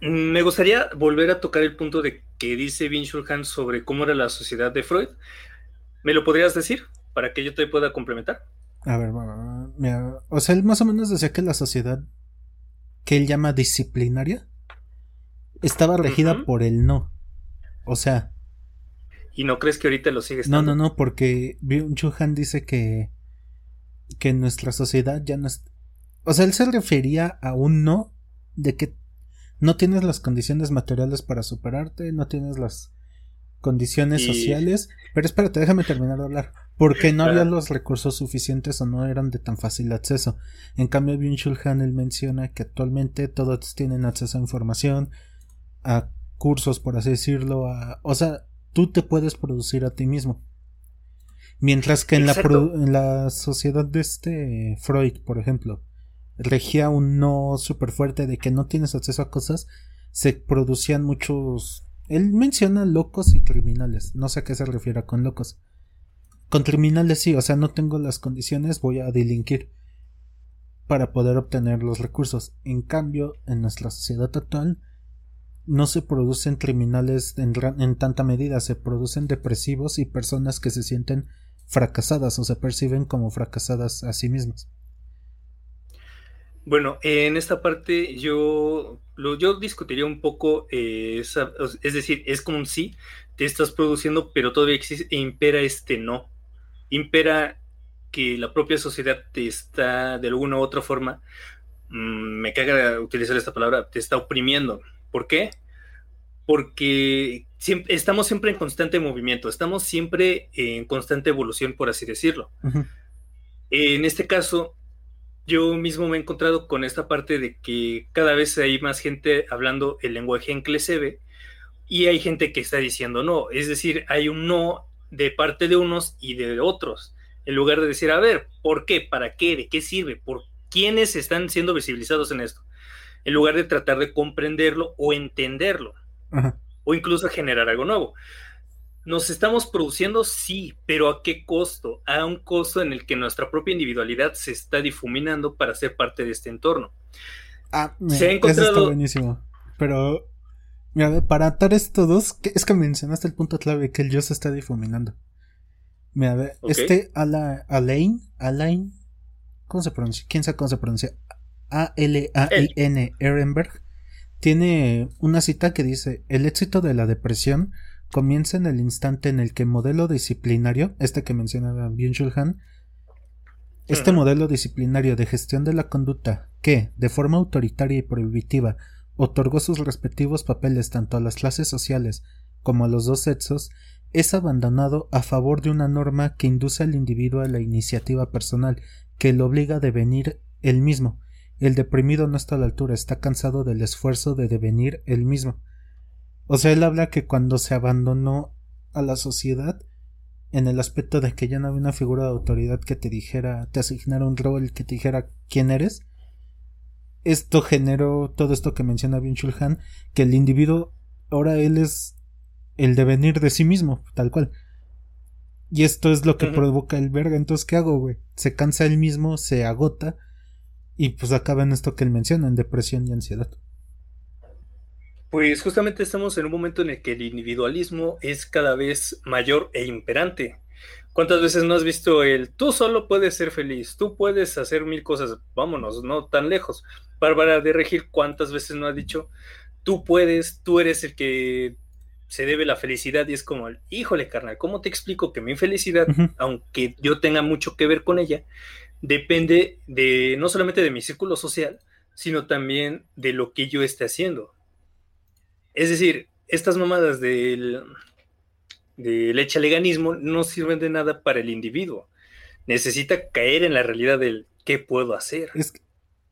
Mm, Me gustaría volver a tocar el punto de que dice Byung-Chul Han sobre cómo era la sociedad de Freud. ¿Me lo podrías decir para que yo te pueda complementar? A ver, mira, o sea, él más o menos decía que la sociedad que él llama disciplinaria estaba regida por el no. O sea, ¿Y no crees que ahorita lo sigues no, no, no, porque Byung-Chul Han dice que que nuestra sociedad ya no es o sea, él se refería a un no de que no tienes las condiciones materiales para superarte, no tienes las condiciones sociales. Pero espérate, déjame terminar de hablar. Porque no había los recursos suficientes o no eran de tan fácil acceso. En cambio, Byung-Chul Han él menciona que actualmente todos tienen acceso a información, a cursos, por así decirlo, a, o sea, tú te puedes producir a ti mismo. Mientras que en la, en la sociedad de este Freud, por ejemplo, regía un no súper fuerte de que no tienes acceso a cosas, se producían muchos... Él menciona locos y criminales, no sé a qué se refiere con locos. Con criminales sí, o sea, no tengo las condiciones, voy a delinquir para poder obtener los recursos. En cambio, en nuestra sociedad actual, no se producen criminales en, en, tanta medida, se producen depresivos y personas que se sienten fracasadas o se perciben como fracasadas a sí mismas. Bueno, en esta parte yo, yo discutiría un poco, eh, es decir, es como un sí, te estás produciendo, pero todavía existe, e impera este no. Impera que la propia sociedad te está, de alguna u otra forma, mm, me caga utilizar esta palabra, te está oprimiendo. ¿Por qué? Porque siempre, estamos siempre en constante movimiento, estamos siempre en constante evolución, por así decirlo. En este caso, yo mismo me he encontrado con esta parte de que cada vez hay más gente hablando el lenguaje en clesebe y hay gente que está diciendo no, es decir, hay un no de parte de unos y de otros, en lugar de decir, a ver, ¿por qué? ¿Para qué? ¿De qué sirve? ¿Por quiénes están siendo visibilizados en esto? En lugar de tratar de comprenderlo o entenderlo, o incluso generar algo nuevo. Nos estamos produciendo, sí, pero ¿a qué costo? A un costo en el que nuestra propia individualidad se está difuminando para ser parte de este entorno. Ah, se ha encontrado... Eso está buenísimo. Pero, mira, para atar estos dos, es que mencionaste el punto clave que el yo se está difuminando. Mira, este Alain, Alain, ¿cómo se pronuncia? ¿Quién sabe cómo se pronuncia? A-L-A-I-N Ehrenberg tiene una cita que dice: El éxito de la depresión comienza en el instante en el que modelo disciplinario, este que mencionaba Byung-Chul este modelo disciplinario de gestión de la conducta, que, de forma autoritaria y prohibitiva, otorgó sus respectivos papeles tanto a las clases sociales como a los dos sexos, es abandonado a favor de una norma que induce al individuo a la iniciativa personal, que lo obliga a devenir él mismo. El deprimido no está a la altura, está cansado del esfuerzo de devenir él mismo. O sea, él habla que cuando se abandonó a la sociedad, en el aspecto de que ya no había una figura de autoridad que te dijera, te asignara un rol que te dijera quién eres, esto generó todo esto que menciona Bien Han, que el individuo ahora él es el devenir de sí mismo, tal cual. Y esto es lo que provoca el verga. Entonces, ¿qué hago, güey? Se cansa él mismo, se agota y pues acaba en esto que él menciona, en depresión y ansiedad. Pues justamente estamos en un momento en el que el individualismo es cada vez mayor e imperante. ¿Cuántas veces no has visto el tú solo puedes ser feliz, tú puedes hacer mil cosas, vámonos, no tan lejos? Bárbara de Regir, ¿cuántas veces no ha dicho tú puedes, tú eres el que se debe la felicidad y es como, híjole, carnal, ¿cómo te explico que mi felicidad, aunque yo tenga mucho que ver con ella, depende de no solamente de mi círculo social, sino también de lo que yo esté haciendo? Es decir, estas mamadas del, del echaleganismo no sirven de nada para el individuo. Necesita caer en la realidad del qué puedo hacer. Es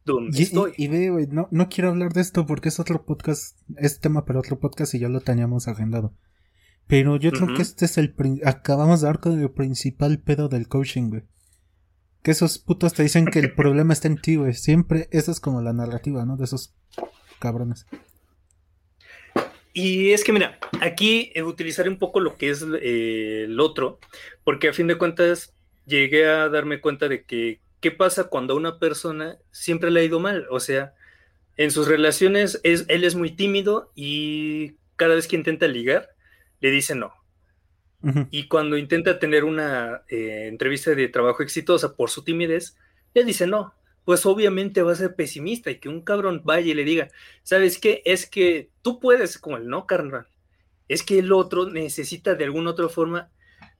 ¿Dónde estoy? Y, ve, no, no quiero hablar de esto porque es otro podcast, es tema para otro podcast y ya lo teníamos agendado. Pero yo creo que este es el. Acabamos de dar con el principal pedo del coaching, güey. Que esos putos te dicen que el problema está en ti, güey. Siempre, esa es como la narrativa, ¿no? De esos cabrones. Y es que, mira, aquí eh, utilizaré un poco lo que es eh, el otro, porque a fin de cuentas llegué a darme cuenta de que qué pasa cuando a una persona siempre le ha ido mal. O sea, en sus relaciones es, él es muy tímido y cada vez que intenta ligar, le dice no. Y cuando intenta tener una eh, entrevista de trabajo exitosa por su timidez, le dice no pues obviamente va a ser pesimista y que un cabrón vaya y le diga, ¿sabes qué? Es que tú puedes, como el no, carnal. Es que el otro necesita de alguna otra forma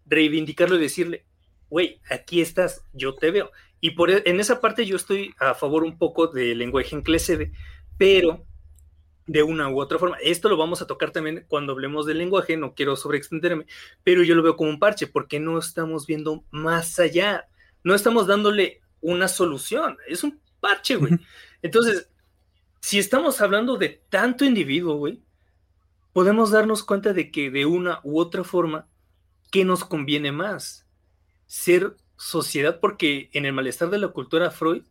reivindicarlo y decirle, güey, aquí estás, yo te veo. Y por, e, en esa parte yo estoy a favor un poco del lenguaje en clase pero de una u otra forma. Esto lo vamos a tocar también cuando hablemos del lenguaje, no quiero sobreextenderme, pero yo lo veo como un parche porque no estamos viendo más allá, no estamos dándole una solución, es un parche, güey. Entonces, si estamos hablando de tanto individuo, güey, podemos darnos cuenta de que de una u otra forma, ¿qué nos conviene más? Ser sociedad, porque en el malestar de la cultura Freud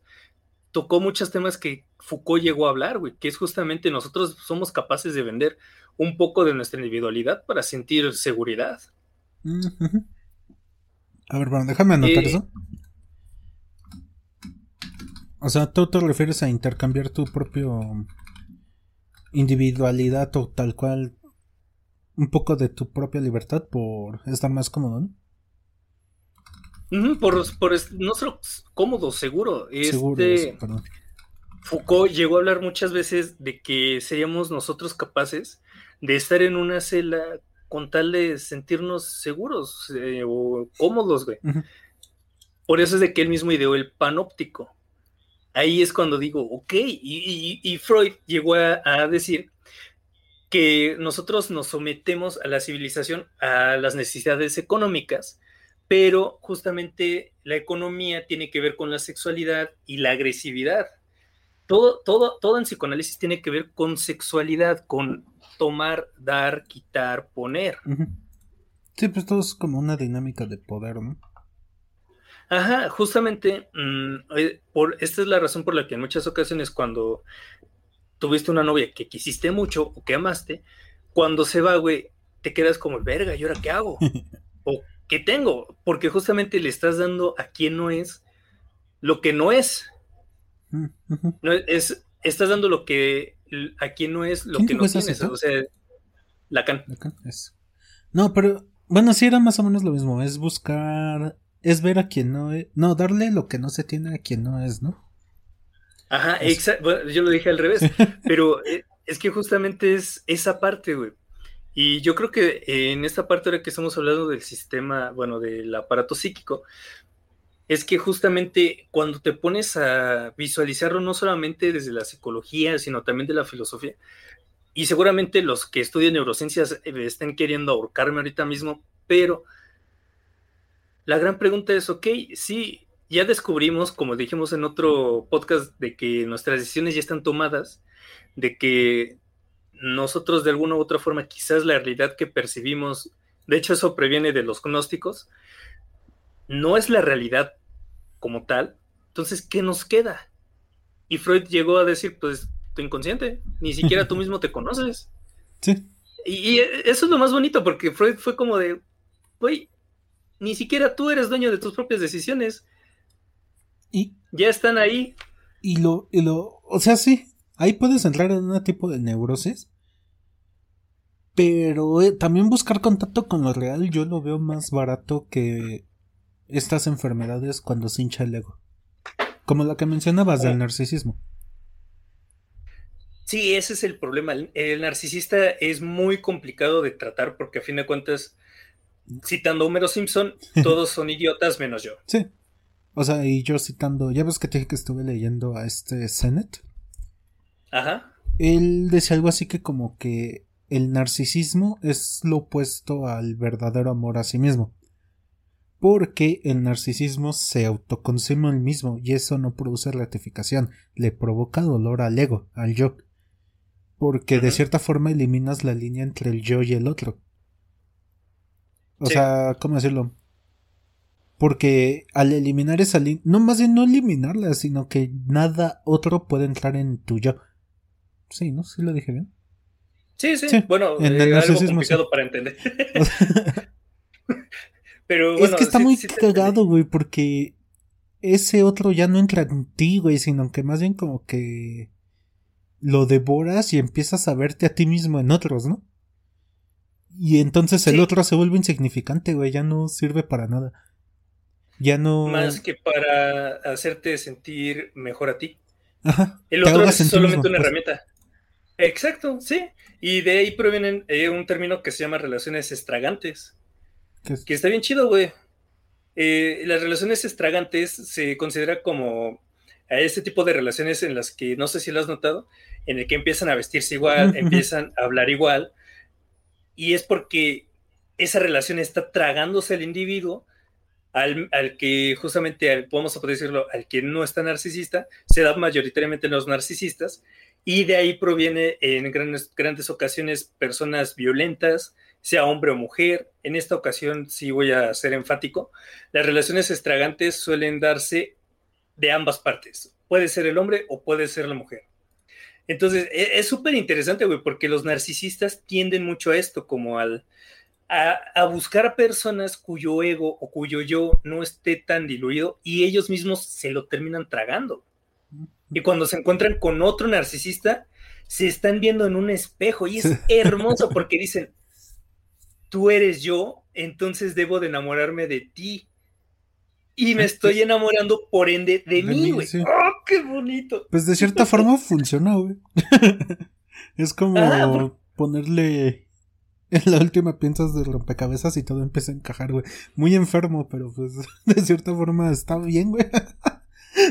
tocó muchos temas que Foucault llegó a hablar, güey, que es justamente nosotros somos capaces de vender un poco de nuestra individualidad para sentir seguridad. A ver, bueno, déjame anotar eh, eso. O sea, tú te refieres a intercambiar tu propio individualidad o tal cual un poco de tu propia libertad por estar más cómodo, ¿no? Por, no solo cómodo, seguro. Este, Foucault llegó a hablar muchas veces de que seríamos nosotros capaces de estar en una celda con tal de sentirnos seguros eh, o cómodos, güey. Por eso es de que él mismo ideó el panóptico. Ahí es cuando digo, ok, y, Freud llegó a decir que nosotros nos sometemos a la civilización, a las necesidades económicas, pero justamente la economía tiene que ver con la sexualidad y la agresividad. Todo, todo, todo en psicoanálisis tiene que ver con sexualidad, con tomar, dar, quitar, poner. Sí, pues todo es como una dinámica de poder, ¿no? Ajá, justamente, mm, eh, por, esta es la razón por la que en muchas ocasiones cuando tuviste una novia que quisiste mucho o que amaste, cuando se va, güey, te quedas como, verga, ¿y ahora qué hago? que tengo, porque justamente le estás dando a quien no es lo que no es. Mm, no es estás dando lo que a quien no es lo que no tienes. O sea, Lacan. Lacan No, pero bueno, sí era más o menos lo mismo. Es buscar, es ver a quien no es, no, darle lo que no se tiene a quien no es, ¿no? Ajá, exacto. yo lo dije al revés, pero eh, es que justamente es esa parte, güey. Y yo creo que en esta parte ahora que estamos hablando del sistema, bueno, del aparato psíquico, es que justamente cuando te pones a visualizarlo no solamente desde la psicología, sino también de la filosofía, y seguramente los que estudian neurociencias eh, estén queriendo ahorcarme ahorita mismo, pero la gran pregunta es, ok, sí, ya descubrimos, como dijimos en otro podcast, de que nuestras decisiones ya están tomadas, de que nosotros de alguna u otra forma quizás la realidad que percibimos, de hecho eso previene de los gnósticos, no es la realidad como tal, entonces, ¿qué nos queda? Y Freud llegó a decir, pues, tu inconsciente, ni siquiera tú mismo te conoces. Sí. Y, eso es lo más bonito, porque Freud fue como de, güey, ni siquiera tú eres dueño de tus propias decisiones. Y ya están ahí. Y lo, y lo, o sea, sí, Ahí puedes entrar en un tipo de neurosis. Pero eh, también buscar contacto con lo real yo lo veo más barato que estas enfermedades cuando se hincha el ego. Como la que mencionabas del narcisismo. Sí, ese es el problema. El narcisista es muy complicado de tratar porque a fin de cuentas, citando a Homero Simpson, todos son idiotas menos yo. Sí. O sea, y yo citando, ya ves que te dije que estuve leyendo a este Sennett. Ajá. Él decía algo así que como que el narcisismo es lo opuesto al verdadero amor a sí mismo. Porque el narcisismo se autoconsume el mismo y eso no produce ratificación, le provoca dolor al ego, al yo. Porque de cierta forma eliminas la línea entre el yo y el otro. O sea, ¿cómo decirlo? Porque al eliminar esa línea, no más bien no eliminarla, sino que nada otro puede entrar en tu yo. Sí, ¿no? ¿Sí lo dije bien? Sí, sí. Bueno, en el eh, algo complicado para entender. Pero es que está muy cagado, güey, porque ese otro ya no entra en ti, güey, sino que más bien como que lo devoras y empiezas a verte a ti mismo en otros, ¿no? Y entonces el otro se vuelve insignificante, güey, ya no sirve para nada. Ya no. Más que para hacerte sentir mejor a ti. Ajá. El otro es solamente una pues. herramienta. Exacto, sí. Y de ahí provienen eh, un término que se llama relaciones estragantes. Que está bien chido, güey. Eh, las relaciones estragantes se considera como a este tipo de relaciones en las que, no sé si lo has notado, en el que empiezan a vestirse igual, empiezan a hablar igual, y es porque esa relación está tragándose al individuo, al, que justamente, al, vamos a poder decirlo, al que no está narcisista, se da mayoritariamente en los narcisistas, y de ahí proviene en grandes, grandes ocasiones personas violentas, sea hombre o mujer. En esta ocasión sí voy a ser enfático. Las relaciones estragantes suelen darse de ambas partes. Puede ser el hombre o puede ser la mujer. Entonces, e, es súper interesante, güey, porque los narcisistas tienden mucho a esto, como al, a, a, buscar personas cuyo ego o cuyo yo no esté tan diluido y ellos mismos se lo terminan tragando. Y cuando se encuentran con otro narcisista, se están viendo en un espejo y es hermoso porque dicen, tú eres yo, entonces debo de enamorarme de ti. Y me estoy enamorando, por ende, de, mí, güey. ¡Oh, qué bonito! Pues de cierta forma funciona, güey. es como ah, ponerle en la última piensas de rompecabezas y todo empieza a encajar, güey. Muy enfermo, pero pues de cierta forma está bien, güey.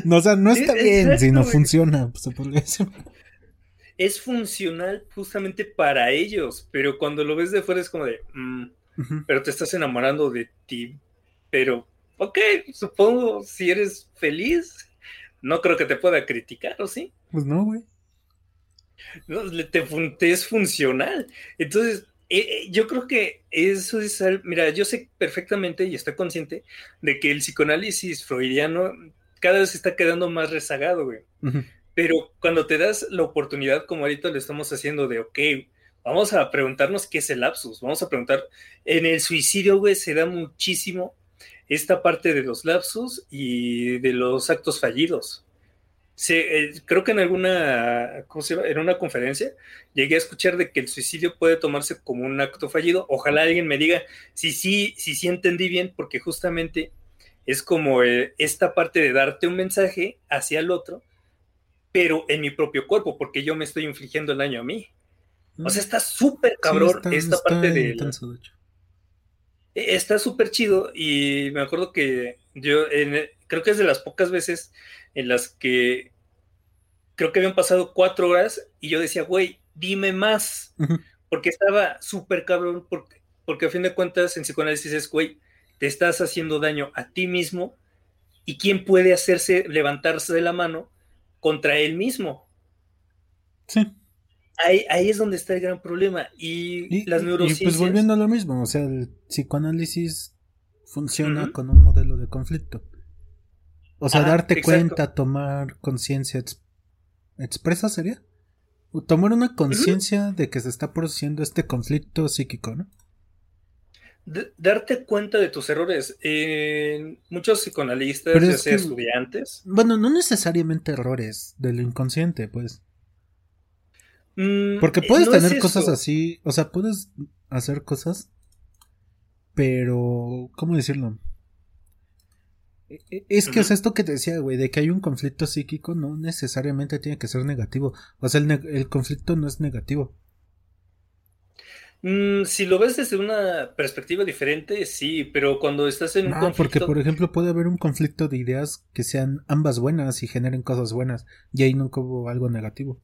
No, o sea, no está bien, sino funciona, pues, se podría decir es funcional justamente para ellos, pero cuando lo ves de fuera es como de, mm, pero te estás enamorando de ti, pero, ok, supongo, si eres feliz, no creo que te pueda criticar, ¿o sí? Pues no, güey. No, te, es funcional. Entonces, eh, eh, yo creo que eso es, mira, yo sé perfectamente y estoy consciente de que el psicoanálisis freudiano cada vez está quedando más rezagado, güey. Pero cuando te das la oportunidad, como ahorita lo estamos haciendo, de, ok, vamos a preguntarnos qué es el lapsus, vamos a preguntar, en el suicidio, güey, se da muchísimo esta parte de los lapsus y de los actos fallidos. Eh, creo que en alguna, ¿cómo se llama? En una conferencia llegué a escuchar de que el suicidio puede tomarse como un acto fallido. Ojalá alguien me diga si sí, si sí entendí bien, porque justamente es como eh, esta parte de darte un mensaje hacia el otro pero en mi propio cuerpo, porque yo me estoy infligiendo el daño a mí. O sea, está súper cabrón esta parte de... E, está súper chido y me acuerdo que yo creo que es de las pocas veces en las que creo que habían pasado cuatro horas y yo decía, güey, dime más, porque estaba súper cabrón, porque, porque a fin de cuentas en psicoanálisis es, güey, te estás haciendo daño a ti mismo y quién puede hacerse levantarse de la mano contra él mismo. Sí. Ahí, ahí es donde está el gran problema. Y, las neurociencias. Y pues volviendo a lo mismo, o sea, el psicoanálisis funciona con un modelo de conflicto. O sea, darte cuenta, tomar conciencia expresa sería. tomar una conciencia de que se está produciendo este conflicto psíquico, ¿no? Darte cuenta de tus errores. muchos psicoanalistas, ya sea estudiantes. Bueno, no necesariamente errores del inconsciente, pues. Mm, Porque puedes tener cosas así, o sea, puedes hacer cosas, pero, ¿cómo decirlo? E, e, es que es esto que te decía, güey, de que hay un conflicto psíquico no necesariamente tiene que ser negativo. O sea, el conflicto no es negativo. Mm, si lo ves desde una perspectiva diferente, sí, pero cuando estás en un conflicto... porque por ejemplo puede haber un conflicto de ideas que sean ambas buenas y generen cosas buenas, y ahí nunca hubo algo negativo.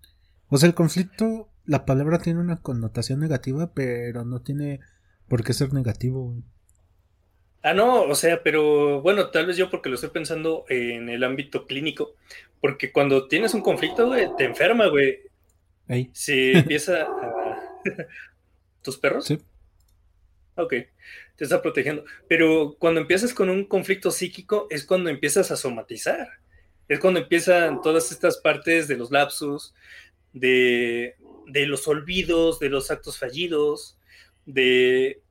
O sea, el conflicto, la palabra tiene una connotación negativa, pero no tiene por qué ser negativo. Ah, no, o sea, pero bueno, tal vez yo porque lo estoy pensando en el ámbito clínico, porque cuando tienes un conflicto, güey, te enferma, güey. Ahí. Se empieza a... ¿Tus perros? Sí. Ok, te está protegiendo. Pero cuando empiezas con un conflicto psíquico es cuando empiezas a somatizar. Es cuando empiezan todas estas partes de los lapsus, de, los olvidos, de los actos fallidos, de,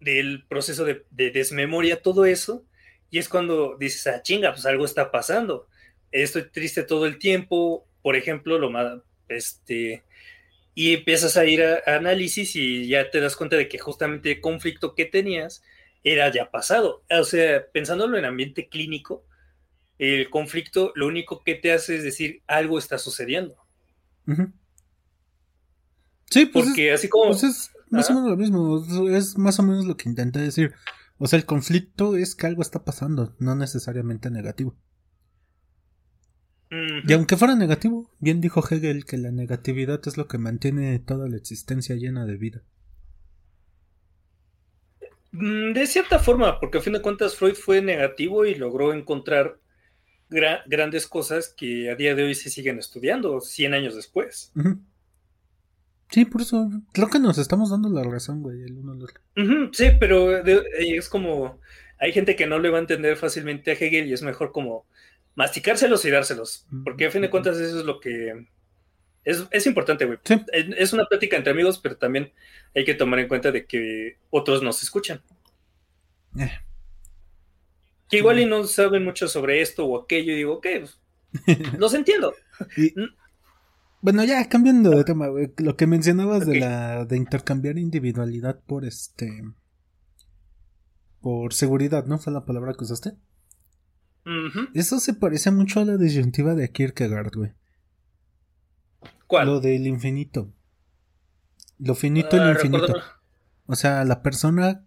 del proceso de, de, desmemoria, todo eso. Y es cuando dices, ah, chinga, pues algo está pasando. Estoy triste todo el tiempo. Por ejemplo, lo más, este, y empiezas a ir a, análisis y ya te das cuenta de que justamente el conflicto que tenías era ya pasado. O sea, pensándolo en ambiente clínico, el conflicto lo único que te hace es decir algo está sucediendo. Sí, pues porque así como pues es más o menos lo mismo, es más o menos lo que intenté decir. O sea, el conflicto es que algo está pasando, no necesariamente negativo. Y aunque fuera negativo, bien dijo Hegel que la negatividad es lo que mantiene toda la existencia llena de vida. Mm, de cierta forma, porque a fin de cuentas Freud fue negativo y logró encontrar grandes cosas que a día de hoy se siguen estudiando, 100 años después. Sí, por eso creo que nos estamos dando la razón, güey, el uno al otro. sí, pero es como, hay gente que no le va a entender fácilmente a Hegel y es mejor como masticárselos y dárselos, porque a fin de cuentas eso es lo que es, importante, güey. Es, una plática entre amigos, pero también hay que tomar en cuenta de que otros nos escuchan. Eh. Que igual y no saben mucho sobre esto o aquello, y digo, ok, pues, los entiendo. bueno, ya cambiando de tema, güey, lo que mencionabas de la de intercambiar individualidad por este por seguridad, ¿no? Fue la palabra que usaste. Eso se parece mucho a la disyuntiva de Kierkegaard, güey. ¿Cuál? Lo del infinito. Lo finito y lo ah, infinito. O sea, la persona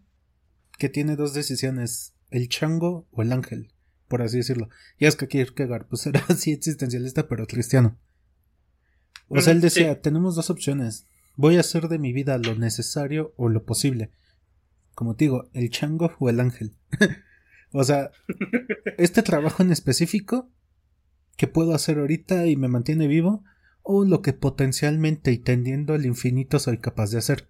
que tiene dos decisiones, el chango o el ángel, por así decirlo. Y es que Kierkegaard, pues era así existencialista, pero cristiano. O sea, él decía, tenemos dos opciones. Voy a hacer de mi vida lo necesario o lo posible. Como te digo, el chango o el ángel. O sea, este trabajo en específico que puedo hacer ahorita y me mantiene vivo, o lo que potencialmente y tendiendo al infinito soy capaz de hacer.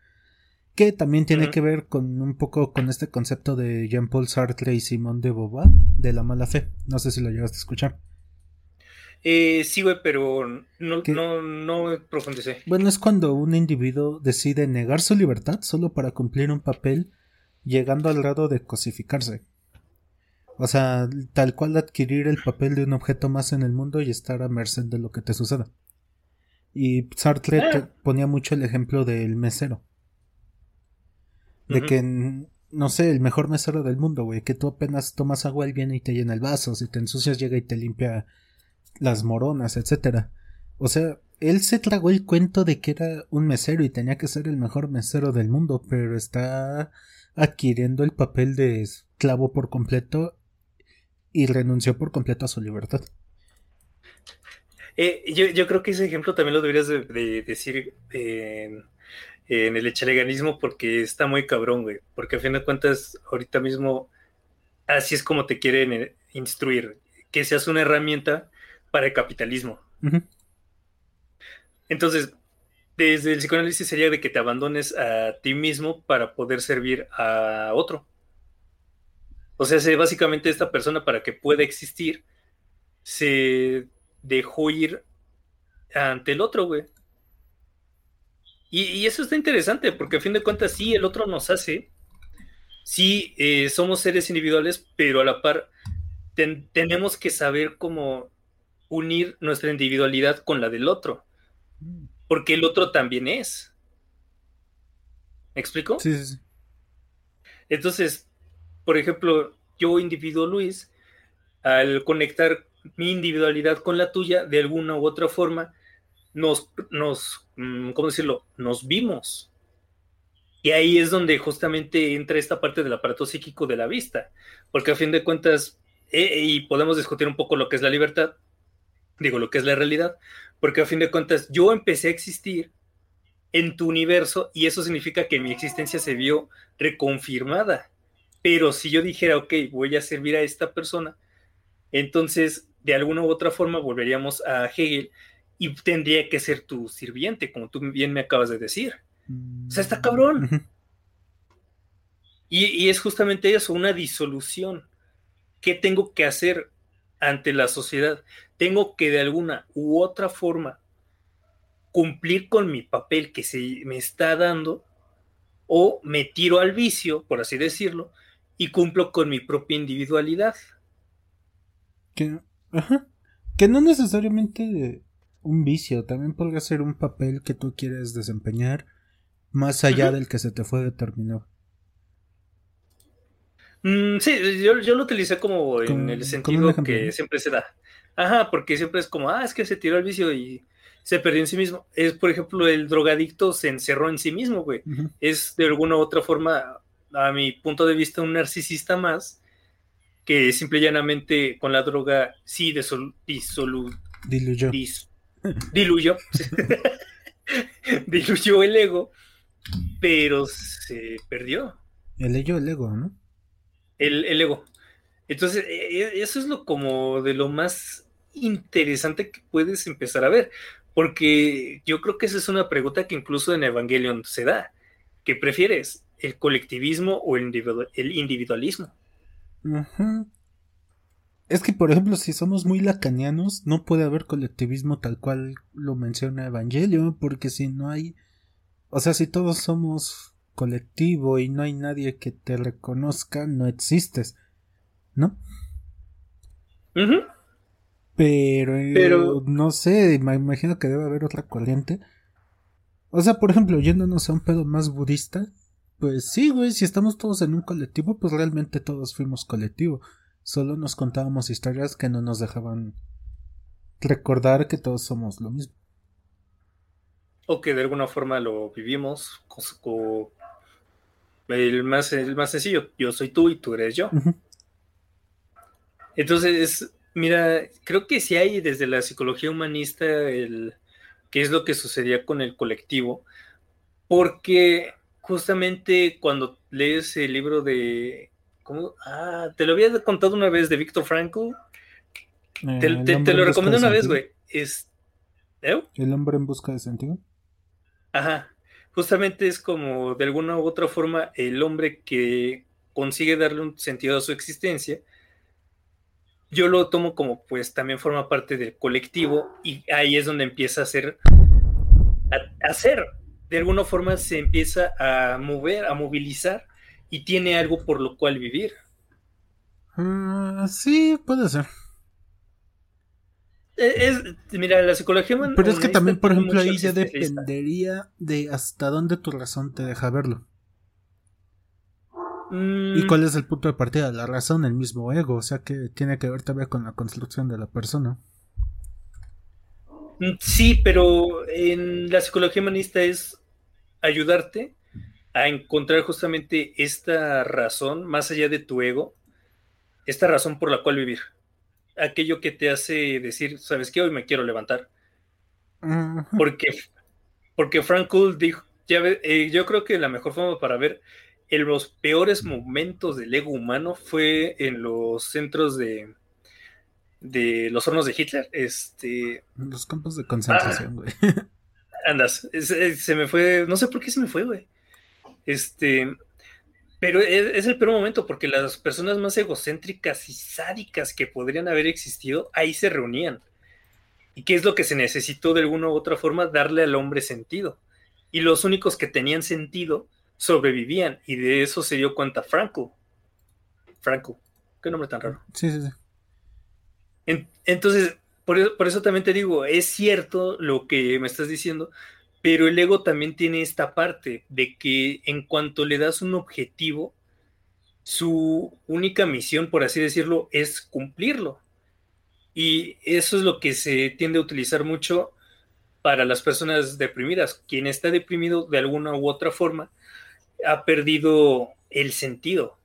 Que también tiene que ver con un poco con este concepto de Jean-Paul Sartre y Simone de Beauvoir de la mala fe. No sé si lo llegaste a escuchar. Eh, sí, güey, pero no, no, no profundicé. Bueno, es cuando un individuo decide negar su libertad solo para cumplir un papel, llegando al grado de cosificarse. O sea, tal cual adquirir el papel de un objeto más en el mundo y estar a merced de lo que te suceda. Y Sartre ah. ponía mucho el ejemplo del mesero. De que, no sé, el mejor mesero del mundo, güey, que tú apenas tomas agua, él viene y te llena el vaso, si te ensucias llega y te limpia las moronas, etcétera. O sea, él se tragó el cuento de que era un mesero y tenía que ser el mejor mesero del mundo, pero está adquiriendo el papel de esclavo por completo y renunció por completo a su libertad. Eh, yo, creo que ese ejemplo también lo deberías de, decir en, el echaleganismo porque está muy cabrón, güey. Porque a fin de cuentas, ahorita mismo, así es como te quieren eh, instruir, que seas una herramienta para el capitalismo. Entonces, desde el psicoanálisis sería de que te abandones a ti mismo para poder servir a otro. O sea, básicamente esta persona para que pueda existir se dejó ir ante el otro, güey. Y, eso está interesante, porque a fin de cuentas sí, el otro nos hace, sí, eh, somos seres individuales, pero a la par tenemos que saber cómo unir nuestra individualidad con la del otro, porque el otro también es. ¿Me explico? Sí, sí, sí. Entonces, por ejemplo, yo, individuo Luis, al conectar mi individualidad con la tuya, de alguna u otra forma, nos, nos, mm, ¿cómo decirlo? Nos vimos. Y ahí es donde justamente entra esta parte del aparato psíquico de la vista, porque a fin de cuentas, eh, y podemos discutir un poco lo que es la libertad, digo, lo que es la realidad, porque a fin de cuentas yo empecé a existir en tu universo y eso significa que mi existencia se vio reconfirmada. Pero si yo dijera, ok, voy a servir a esta persona, entonces de alguna u otra forma volveríamos a Hegel y tendría que ser tu sirviente, como tú bien me acabas de decir. O sea, está cabrón. Y, es justamente eso, una disolución. ¿Qué tengo que hacer ante la sociedad? Tengo que de alguna u otra forma cumplir con mi papel que se me está dando o me tiro al vicio, por así decirlo, y cumplo con mi propia individualidad. Que, ajá, que no necesariamente un vicio, también podría ser un papel que tú quieres desempeñar más allá del que se te fue determinado. Mm, sí, yo, lo utilicé como en el sentido que siempre se da. Ajá, porque siempre es como, ah, es que se tiró al vicio y se perdió en sí mismo. Es, por ejemplo, el drogadicto se encerró en sí mismo, güey. Es de alguna u otra forma a mi punto de vista, un narcisista más que simple y llanamente con la droga sí Diluyó. diluyó. diluyó el ego, pero se perdió. El ego, el ego, ¿no? El, el ego. Entonces, e, e, eso es lo como de lo más interesante que puedes empezar a ver, porque yo creo que esa es una pregunta que incluso en Evangelion se da. ¿Qué prefieres? ¿El colectivismo o el, individualismo? Es que, por ejemplo, si somos muy lacanianos, no puede haber colectivismo tal cual lo menciona Evangelion, porque si no hay... O sea, si todos somos colectivo y no hay nadie que te reconozca, no existes. ¿no? Pero, no sé, me imagino que debe haber otra corriente. O sea, por ejemplo, yéndonos a un pedo más budista, pues sí, güey, si estamos todos en un colectivo, pues realmente todos fuimos colectivo. Solo nos contábamos historias que no nos dejaban recordar que todos somos lo mismo. O que de alguna forma lo vivimos. El más, el más sencillo, yo soy tú y tú eres yo. Entonces, mira, creo que sí hay desde la psicología humanista el qué es lo que sucedía con el colectivo, porque justamente cuando lees el libro de ¿cómo? Ah, te lo había contado una vez de Víctor Frankl. Eh, te, lo recomendé una vez, güey. Es ¿eh? El hombre en busca de sentido. Ajá. Justamente es como de alguna u otra forma el hombre que consigue darle un sentido a su existencia yo lo tomo como pues también forma parte del colectivo y ahí es donde empieza a ser, a, hacer, de alguna forma se empieza a mover, a movilizar y tiene algo por lo cual vivir. Ah, sí, puede ser. E, es, mira, la psicología... Pero es que también, por ejemplo, ahí ya dependería de hasta dónde tu razón te deja verlo. ¿Y mm. cuál es el punto de partida? La razón, el mismo ego, o sea que tiene que ver también con la construcción de la persona. Mm, sí, pero en la psicología humanista es ayudarte a encontrar justamente esta razón, más allá de tu ego, esta razón por la cual vivir. Aquello que te hace decir, ¿sabes qué? Hoy me quiero levantar. Porque, porque Frank Gould dijo, ya eh, yo creo que la mejor forma para ver en los peores momentos del ego humano fue en los centros de de los hornos de Hitler, este los campos de concentración, ah. andas, se, me fue, no sé por qué se me fue, güey. Este, pero es, el peor momento porque las personas más egocéntricas y sádicas que podrían haber existido ahí se reunían. ¿Y qué es lo que se necesitó de alguna u otra forma? Darle al hombre sentido. Y los únicos que tenían sentido sobrevivían y de eso se dio cuenta Franco. Franco, qué nombre tan raro. Sí, sí, sí. entonces, por eso, por eso también te digo, es cierto lo que me estás diciendo, pero el ego también tiene esta parte de que en cuanto le das un objetivo, su única misión, por así decirlo, es cumplirlo. Y eso es lo que se tiende a utilizar mucho para las personas deprimidas. Quien está deprimido de alguna u otra forma ha perdido el sentido.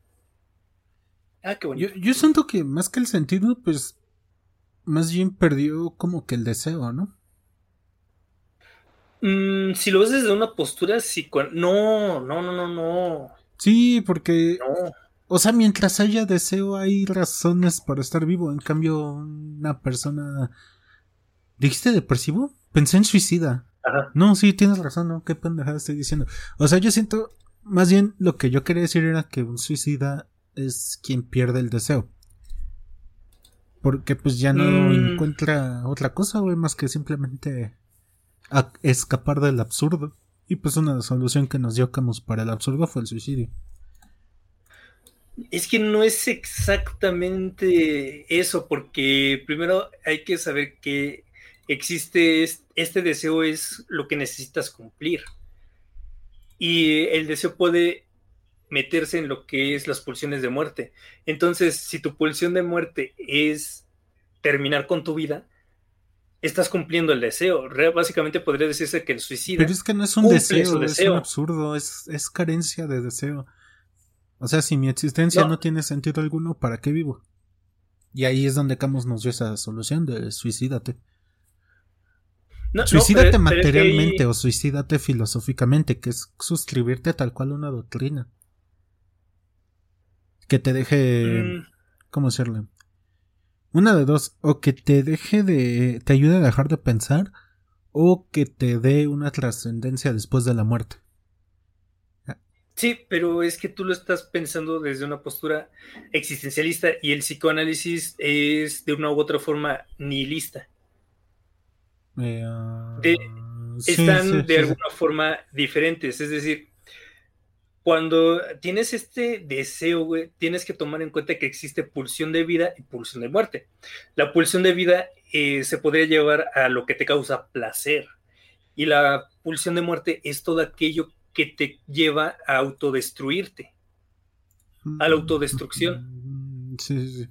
Ah, qué bonito. Yo, siento que más que el sentido, pues más bien perdió como que el deseo, ¿no? Mm, si lo ves desde una postura psico... No, no, no, no, no. Sí, porque... O sea, mientras haya deseo hay razones para estar vivo. En cambio, una persona... ¿Dijiste depresivo? Pensé en suicida. Ajá. No, sí, tienes razón, ¿no? Qué pendejada estoy diciendo. O sea, yo siento más bien lo que yo quería decir era que un suicida es quien pierde el deseo. Porque pues ya no mm. encuentra otra cosa, güey, más que simplemente escapar del absurdo. Y pues una solución que nos dio Camus para el absurdo fue el suicidio. Es que no es exactamente eso, porque primero hay que saber que existe este deseo es lo que necesitas cumplir y el deseo puede meterse en lo que es las pulsiones de muerte. Entonces, si tu pulsión de muerte es terminar con tu vida, estás cumpliendo el deseo. básicamente podría decirse que el suicidio. Pero es que no es un deseo, es un absurdo, es, es, carencia de deseo. O sea, si mi existencia no. tiene sentido alguno, ¿para qué vivo? Y ahí es donde Camus nos dio esa solución de suicídate. suicídate materialmente o suicídate filosóficamente, que es suscribirte tal cual una doctrina. Que te deje... Mm. ¿Cómo decirle? Una de dos, o que te deje de... te ayude a dejar de pensar, o que te dé una trascendencia después de la muerte. Sí, pero es que tú lo estás pensando desde una postura existencialista y el psicoanálisis es de una u otra forma nihilista. Eh, están de alguna forma diferentes, es decir, cuando tienes este deseo, güey, tienes que tomar en cuenta que existe pulsión de vida y pulsión de muerte. La pulsión de vida eh, se podría llevar a lo que te causa placer y la pulsión de muerte es todo aquello que te lleva a autodestruirte, a la autodestrucción. Mm, sí, sí, sí.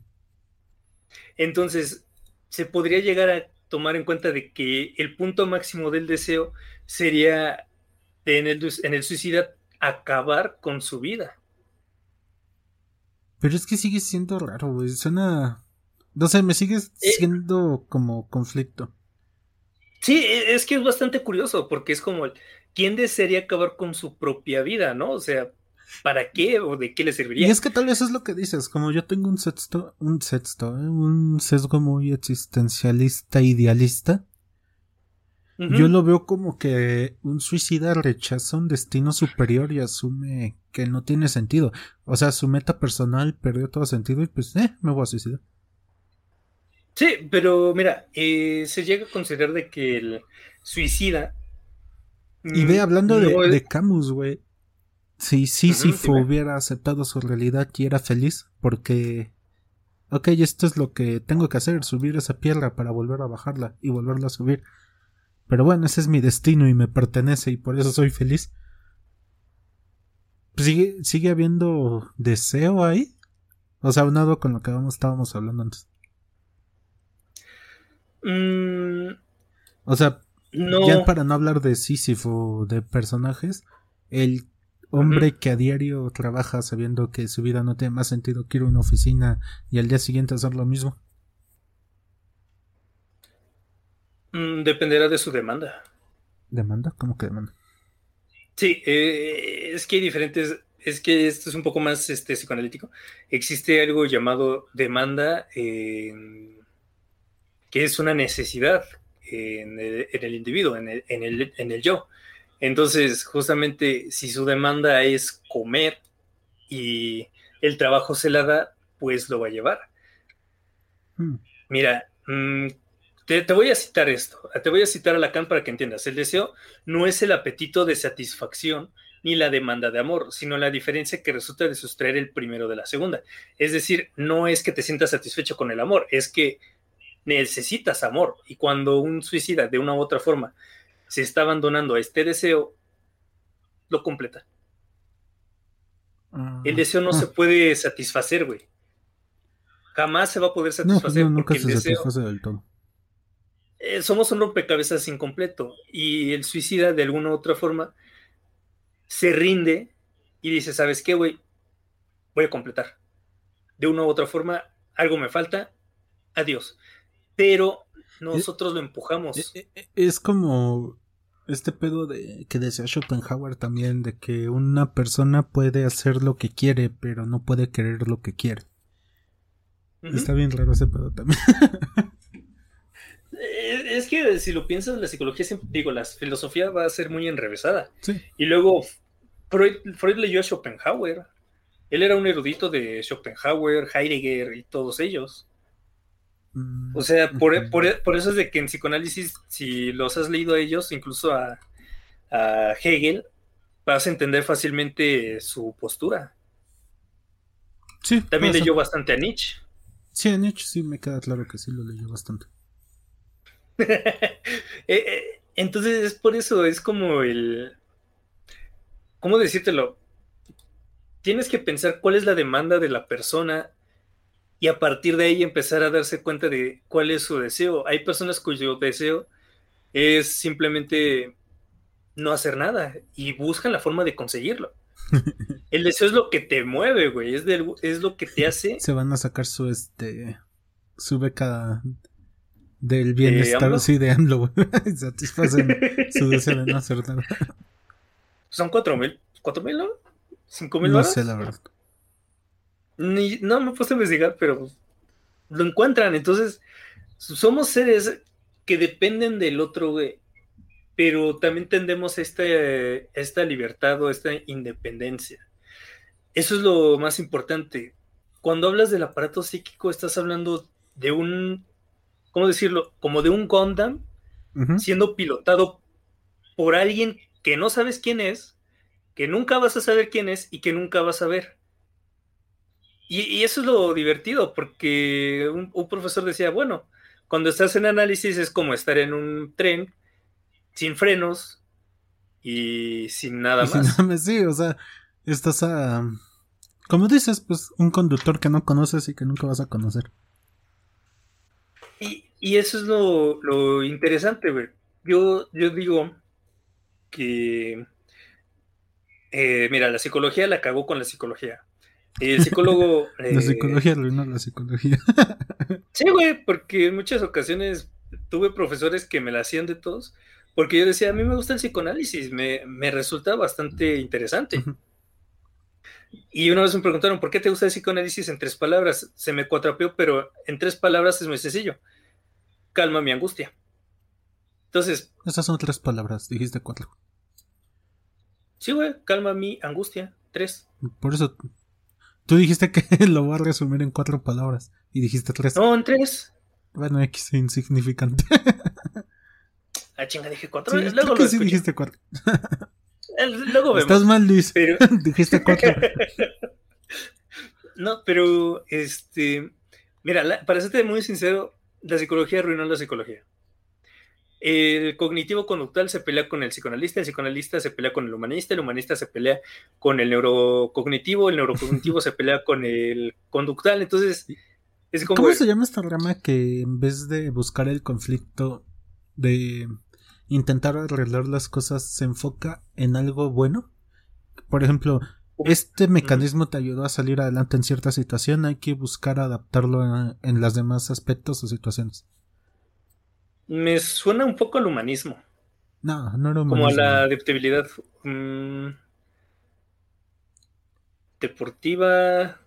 Entonces, se podría llegar a tomar en cuenta de que el punto máximo del deseo sería en el, en el suicida acabar con su vida. Pero es que sigue siendo raro, güey. Suena. No sé, me sigue eh, siendo como conflicto. Sí, e, es que es bastante curioso, porque es como ¿quién desearía acabar con su propia vida, no? O sea, ¿para qué o de qué le serviría? Y es que tal vez es lo que dices, como yo tengo un sexto, un sexto, ¿eh? un sesgo muy existencialista, idealista. Yo lo veo como que un suicida rechaza un destino superior y asume que no tiene sentido. O sea, su meta personal perdió todo sentido y pues, eh, me voy a suicidar. Sí, pero mira, eh, se llega a considerar de que el suicida y ve mm, hablando de, Camus, güey. Si Sísifo hubiera aceptado su realidad y era feliz, porque. Ok, esto es lo que tengo que hacer, subir esa piedra para volver a bajarla y volverla a subir. Pero bueno, ese es mi destino y me pertenece y por eso soy feliz. ¿Sigue, sigue habiendo deseo ahí? O sea, aunado con lo que estábamos hablando antes. Mm. O sea, ya para no hablar de Sísifo, de personajes, el hombre que a diario trabaja sabiendo que su vida no tiene más sentido que ir a una oficina y al día siguiente hacer lo mismo. Mm, dependerá de su demanda. ¿Demanda? ¿Cómo que demanda? Sí, eh, es que hay diferentes. Es que esto es un poco más este, psicoanalítico. Existe algo llamado demanda, que es una necesidad en el, individuo, en el, en el, yo. Entonces, justamente, si su demanda es comer y el trabajo se la da, pues lo va a llevar. Hmm. Mira, te, voy a citar esto, te voy a citar a Lacan para que entiendas. El deseo no es el apetito de satisfacción ni la demanda de amor, sino la diferencia que resulta de sustraer el primero de la segunda. Es decir, no es que te sientas satisfecho con el amor, es que necesitas amor. Y cuando un suicida de una u otra forma se está abandonando a este deseo, lo completa. el deseo no se ah. puede satisfacer, güey. Jamás se va a poder pues satisfacer. nunca se satisface del todo. Eh, somos un rompecabezas incompleto. Y el suicida, de alguna u otra forma, se rinde y dice: ¿Sabes qué, güey? Voy a completar. De una u otra forma, algo me falta. Adiós pero nosotros lo empujamos. E, e, e, es como este pedo de que decía Schopenhauer también, de que una persona puede hacer lo que quiere, pero no puede querer lo que quiere. Está bien raro ese pedo también. Es que si lo piensas, la psicología siempre, digo, la filosofía va a ser muy enrevesada. Y luego Freud, Freud leyó a Schopenhauer. Él era un erudito de Schopenhauer, Heidegger y todos ellos. Mm, o sea, por, eso es de que en psicoanálisis, si los has leído a ellos, incluso a, Hegel, vas a entender fácilmente su postura. Sí. También leyó bastante a Nietzsche. Sí, a Nietzsche sí me queda claro que sí lo leyó bastante. Eh, eh, entonces es por eso, es como el... ¿Cómo decírtelo? Tienes que pensar cuál es la demanda de la persona y a partir de ahí empezar a darse cuenta de cuál es su deseo. Hay personas cuyo deseo es simplemente no hacer nada y buscan la forma de conseguirlo. El deseo es lo que te mueve, güey, es, es lo que te hace. Se van a sacar su este su beca Del bienestar, sí, de AMLO, Satisfacen su deseo de no hacer nada. Son cuatro mil, cuatro mil, ¿no? ¿Cinco mil No sé, la verdad. Ni, no me puse a investigar, pero lo encuentran. Entonces, somos seres que dependen del otro, güey. Pero también tendemos esta, esta libertad o esta independencia. Eso es lo más importante. Cuando hablas del aparato psíquico, estás hablando de un ¿cómo decirlo? Como de un Gundam siendo pilotado por alguien que no sabes quién es, que nunca vas a saber quién es y que nunca vas a ver. Y, eso es lo divertido, porque un, profesor decía, bueno, cuando estás en análisis es como estar en un tren sin frenos y sin nada más. sí, o sea, estás a... Como dices, pues un conductor que no conoces y que nunca vas a conocer. Y, eso es lo, interesante, güey. Yo, yo digo que, eh, mira, la psicología la cagó con la psicología. El psicólogo... la eh, psicología arruinó la psicología. sí, güey, porque en muchas ocasiones tuve profesores que me la hacían de todos, porque yo decía, a mí me gusta el psicoanálisis, me, me resulta bastante interesante. Y una vez me preguntaron, ¿por qué te gusta el psicoanálisis en tres palabras? Se me cuatrapeó, pero en tres palabras es muy sencillo. Calma mi angustia. Entonces. Esas son tres palabras, dijiste cuatro. Sí, güey, calma mi angustia. Tres. Por eso. Tú dijiste que lo voy a resumir en cuatro palabras. Y dijiste tres. No, en tres. Bueno, X insignificante. ah, chinga, dije cuatro. Sí, Luego lo sí dijiste cuatro. Luego vemos. Estás mal, Luis. Pero... Dijiste cuatro. no, pero este. Mira, para serte muy sincero, la psicología arruinó la psicología. El cognitivo conductual se pelea con el psicoanalista, el psicoanalista se pelea con el humanista, el humanista se pelea con el neurocognitivo, el neurocognitivo se pelea con el conductual. Entonces, es como. ¿Cómo se llama esta rama que en vez de buscar el conflicto de intentar arreglar las cosas se enfoca en algo bueno. Por ejemplo, este mecanismo te ayudó a salir adelante en cierta situación, hay que buscar adaptarlo en, los demás aspectos o situaciones. Me suena un poco al humanismo. No, no era humanismo. Como a la adaptabilidad mm, deportiva.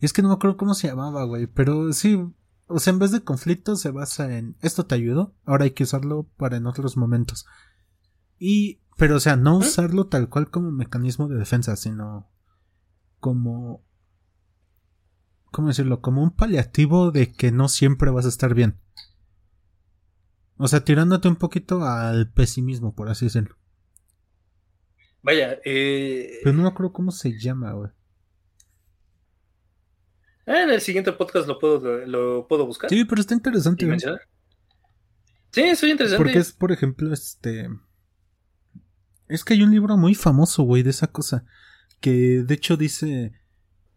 Es que no me acuerdo cómo se llamaba, güey, pero sí, o sea, en vez de conflicto se basa en esto te ayudó, ahora hay que usarlo para en otros momentos. Y, pero o sea, no usarlo tal cual como mecanismo de defensa, sino como, ¿cómo decirlo? Como un paliativo de que no siempre vas a estar bien. O sea, tirándote un poquito al pesimismo, por así decirlo. Vaya, eh... Pero no me acuerdo cómo se llama, güey. Ah, en el siguiente podcast lo puedo, lo puedo buscar. Sí, pero está interesante. Sí, es interesante. Porque es, por ejemplo, este. Es que hay un libro muy famoso, güey, de esa cosa. Que de hecho dice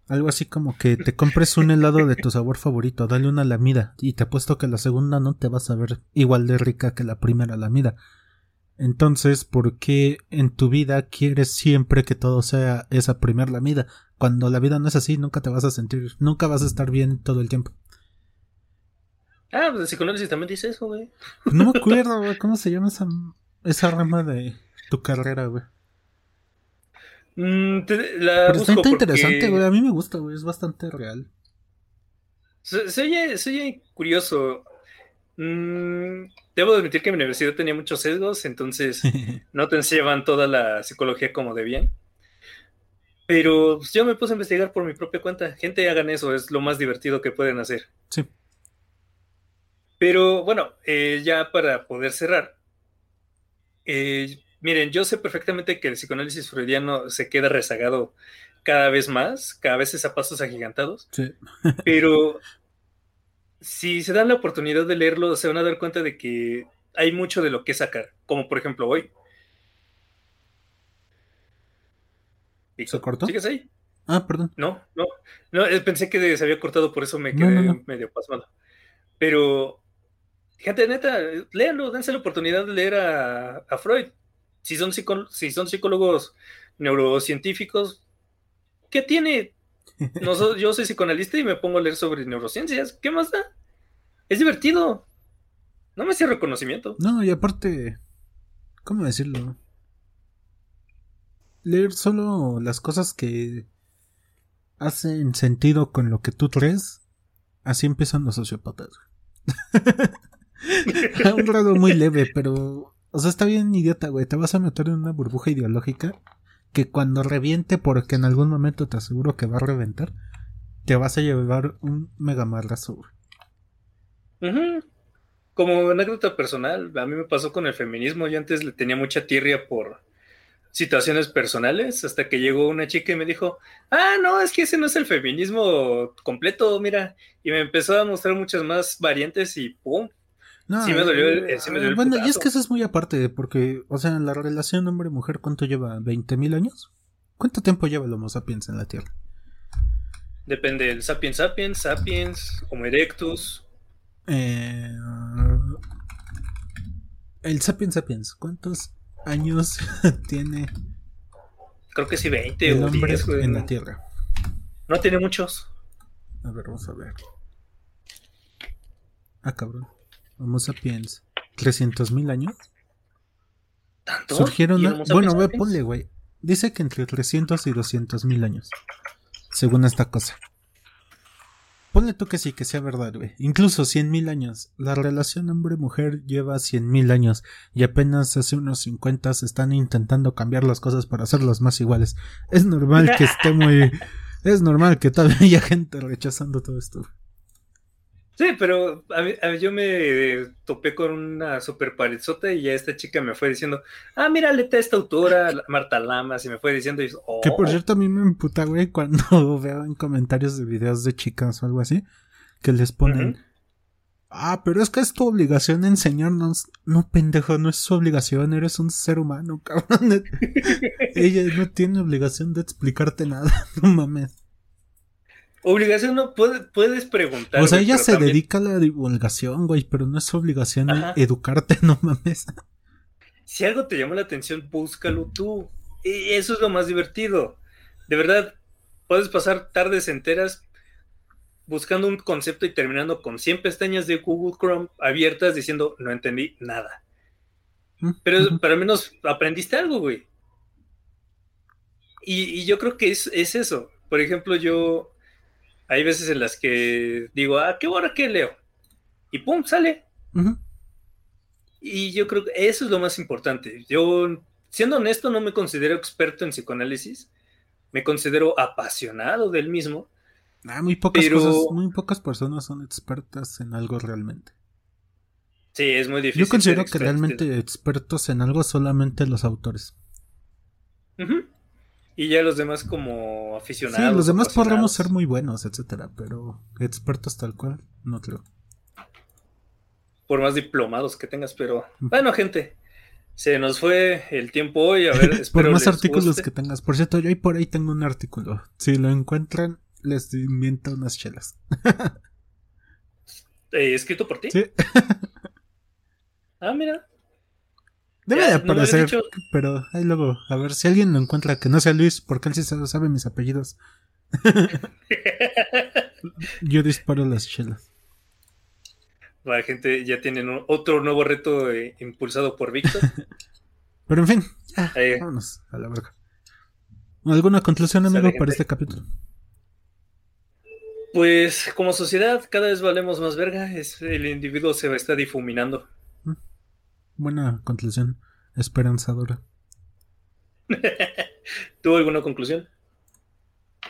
algo así como que te compres un helado de tu sabor favorito, dale una lamida. Y te apuesto que la segunda no te vas a ver igual de rica que la primera lamida. Entonces, ¿por qué en tu vida quieres siempre que todo sea esa primera lamida? Cuando la vida no es así, nunca te vas a sentir, nunca vas a estar bien todo el tiempo. Ah, pues el psicoanálisis también dice eso, güey. no me acuerdo, güey, ¿cómo se llama esa, esa rama de tu carrera, güey? Mm, la Pero está interesante, güey, a mí me gusta, güey, es bastante real. Se, oye, curioso. Mm, debo admitir que mi universidad tenía muchos sesgos, entonces no te enseñaban toda la psicología como debían. Pero pues, yo me puse a investigar por mi propia cuenta. Gente, hagan eso, es lo más divertido que pueden hacer. Sí. Pero bueno, eh, ya para poder cerrar. Eh, miren, yo sé perfectamente que el psicoanálisis freudiano se queda rezagado cada vez más, cada vez es a pasos agigantados. Sí. pero si se dan la oportunidad de leerlo, se van a dar cuenta de que hay mucho de lo que sacar, como por ejemplo hoy. ¿Se cortó? ¿Sigues ahí? Ah, perdón. No, no, no, eh, pensé que se había cortado, por eso me quedé medio pasmado. Pero, gente, neta, léanlo, dense la oportunidad de leer a, Freud. Si son, si son psicólogos neurocientíficos, ¿qué tiene? No, yo soy psicoanalista y me pongo a leer sobre neurociencias. ¿Qué más da? Es divertido. No me hacía reconocimiento. No, y aparte, ¿cómo decirlo? Leer solo las cosas que hacen sentido con lo que tú crees, así empiezan los sociópatas. a un grado muy leve, pero, o sea, está bien idiota, güey. Te vas a meter en una burbuja ideológica que cuando reviente, porque en algún momento te aseguro que va a reventar, te vas a llevar un mega marrazo. Como anécdota personal, a mí me pasó con el feminismo. Yo antes le tenía mucha tirria por situaciones personales, hasta que llegó una chica y me dijo, ah, no, es que ese no es el feminismo completo, mira. Y me empezó a mostrar muchas más variantes y ¡pum! Sí me dolió el, eh, Bueno, y es que eso es muy aparte, porque, o sea, la relación hombre-mujer, ¿cuánto lleva? ¿20.000 años? ¿Cuánto tiempo lleva el Homo sapiens en la Tierra? Depende del Sapiens sapiens, sapiens, Homo erectus. Eh, el Sapiens sapiens, ¿cuántos años tiene? Creo que sí, 20 el hombre en la Tierra. No tiene muchos. A ver, vamos a ver. Ah, cabrón. Homo sapiens. ¿300.000 años? ¿Tanto? Surgieron. Bueno, ve, ponle, güey. Dice que entre 300 y 200.000 años. Según esta cosa. Ponle tú que sí, que sea verdad, güey. Incluso 100.000 años. La relación hombre-mujer lleva 100.000 años. Y apenas hace unos 50 se están intentando cambiar las cosas para hacerlas más iguales. Es normal que esté muy. Es normal que todavía haya gente rechazando todo esto. Sí, pero yo me topé con una super parizota y ya esta chica me fue diciendo, ah, mira, leta esta autora, Marta Lamas, y me fue diciendo, oh". Que por cierto a mí me emputa, güey, cuando veo en comentarios de videos de chicas o algo así, que les ponen, ah, pero es que es tu obligación enseñarnos. No, pendejo, no es su obligación, eres un ser humano, cabrón. Ella no tiene obligación de explicarte nada, no mames. Obligación no puedes preguntar. O sea, ella se dedica a la divulgación, güey, pero no es obligación educarte, no mames. Si algo te llamó la atención, búscalo tú. Y eso es lo más divertido. De verdad, puedes pasar tardes enteras buscando un concepto y terminando con 100 pestañas de Google Chrome abiertas diciendo no entendí nada. Mm, pero, al menos aprendiste algo, güey. Y, yo creo que es, es, eso. Por ejemplo, yo hay veces en las que digo, ah, qué hora que leo. Y pum, sale. Y yo creo que eso es lo más importante. Yo, siendo honesto, no me considero experto en psicoanálisis. Me considero apasionado del mismo. Ah, muy pocas muy pocas personas son expertas en algo realmente. Sí, es muy difícil. Yo considero que realmente expertos en algo solamente los autores. Y ya los demás como aficionados. Sí, los demás podremos ser muy buenos, etcétera, pero expertos tal cual, no creo. Por más diplomados que tengas, pero bueno, gente, se nos fue el tiempo hoy, a ver, Por más artículos que tengas. Por cierto, yo ahí por ahí tengo un artículo. Si lo encuentran, les invento unas chelas. ¿Eh, ¿Escrito por ti? Sí. ah, mira. Debe de aparecer, pero ahí luego, a ver si alguien lo encuentra que no sea Luis, porque él sí sabe mis apellidos. Yo disparo las chelas. La gente ya tienen otro nuevo reto eh, impulsado por Víctor. pero en fin, ya, vámonos a la verga. ¿Alguna conclusión, amigo, para este capítulo? Pues como sociedad cada vez valemos más verga, es, el individuo se está difuminando. Buena conclusión, esperanzadora. ¿Tuvo alguna conclusión?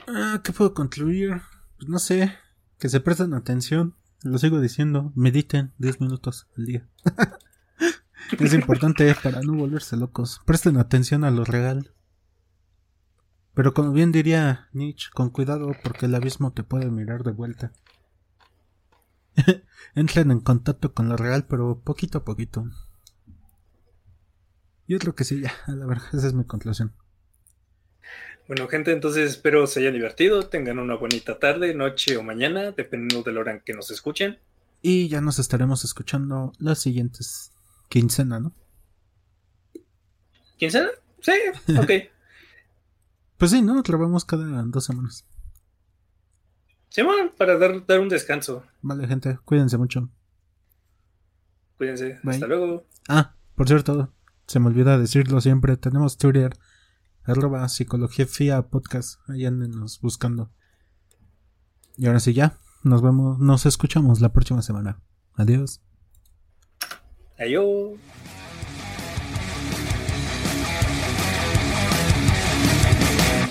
Ah, ¿qué puedo concluir? Pues no sé, que se presten atención, lo sigo diciendo, mediten 10 minutos al día. es importante para no volverse locos, presten atención a lo real. Pero como bien diría Nietzsche, con cuidado porque el abismo te puede mirar de vuelta. Entren en contacto con lo real, pero poquito a poquito. Yo creo que sí, ya, la verdad, esa es mi conclusión. Bueno, gente, entonces espero se hayan divertido, tengan una bonita tarde, noche o mañana, dependiendo de la hora en que nos escuchen. Y ya nos estaremos escuchando las siguientes quincena, ¿no? ¿Quincena? Sí, ok. pues sí, ¿no? Grabamos cada dos semanas. Sí, bueno, para dar, dar un descanso. Vale, gente, cuídense mucho. Cuídense. Hasta luego. Ah, por cierto, se me olvida decirlo siempre. Tenemos Twitter, arroba psicología podcast. Ahí andenos buscando. Y ahora sí ya. Nos vemos, nos escuchamos la próxima semana. Adiós. Adiós.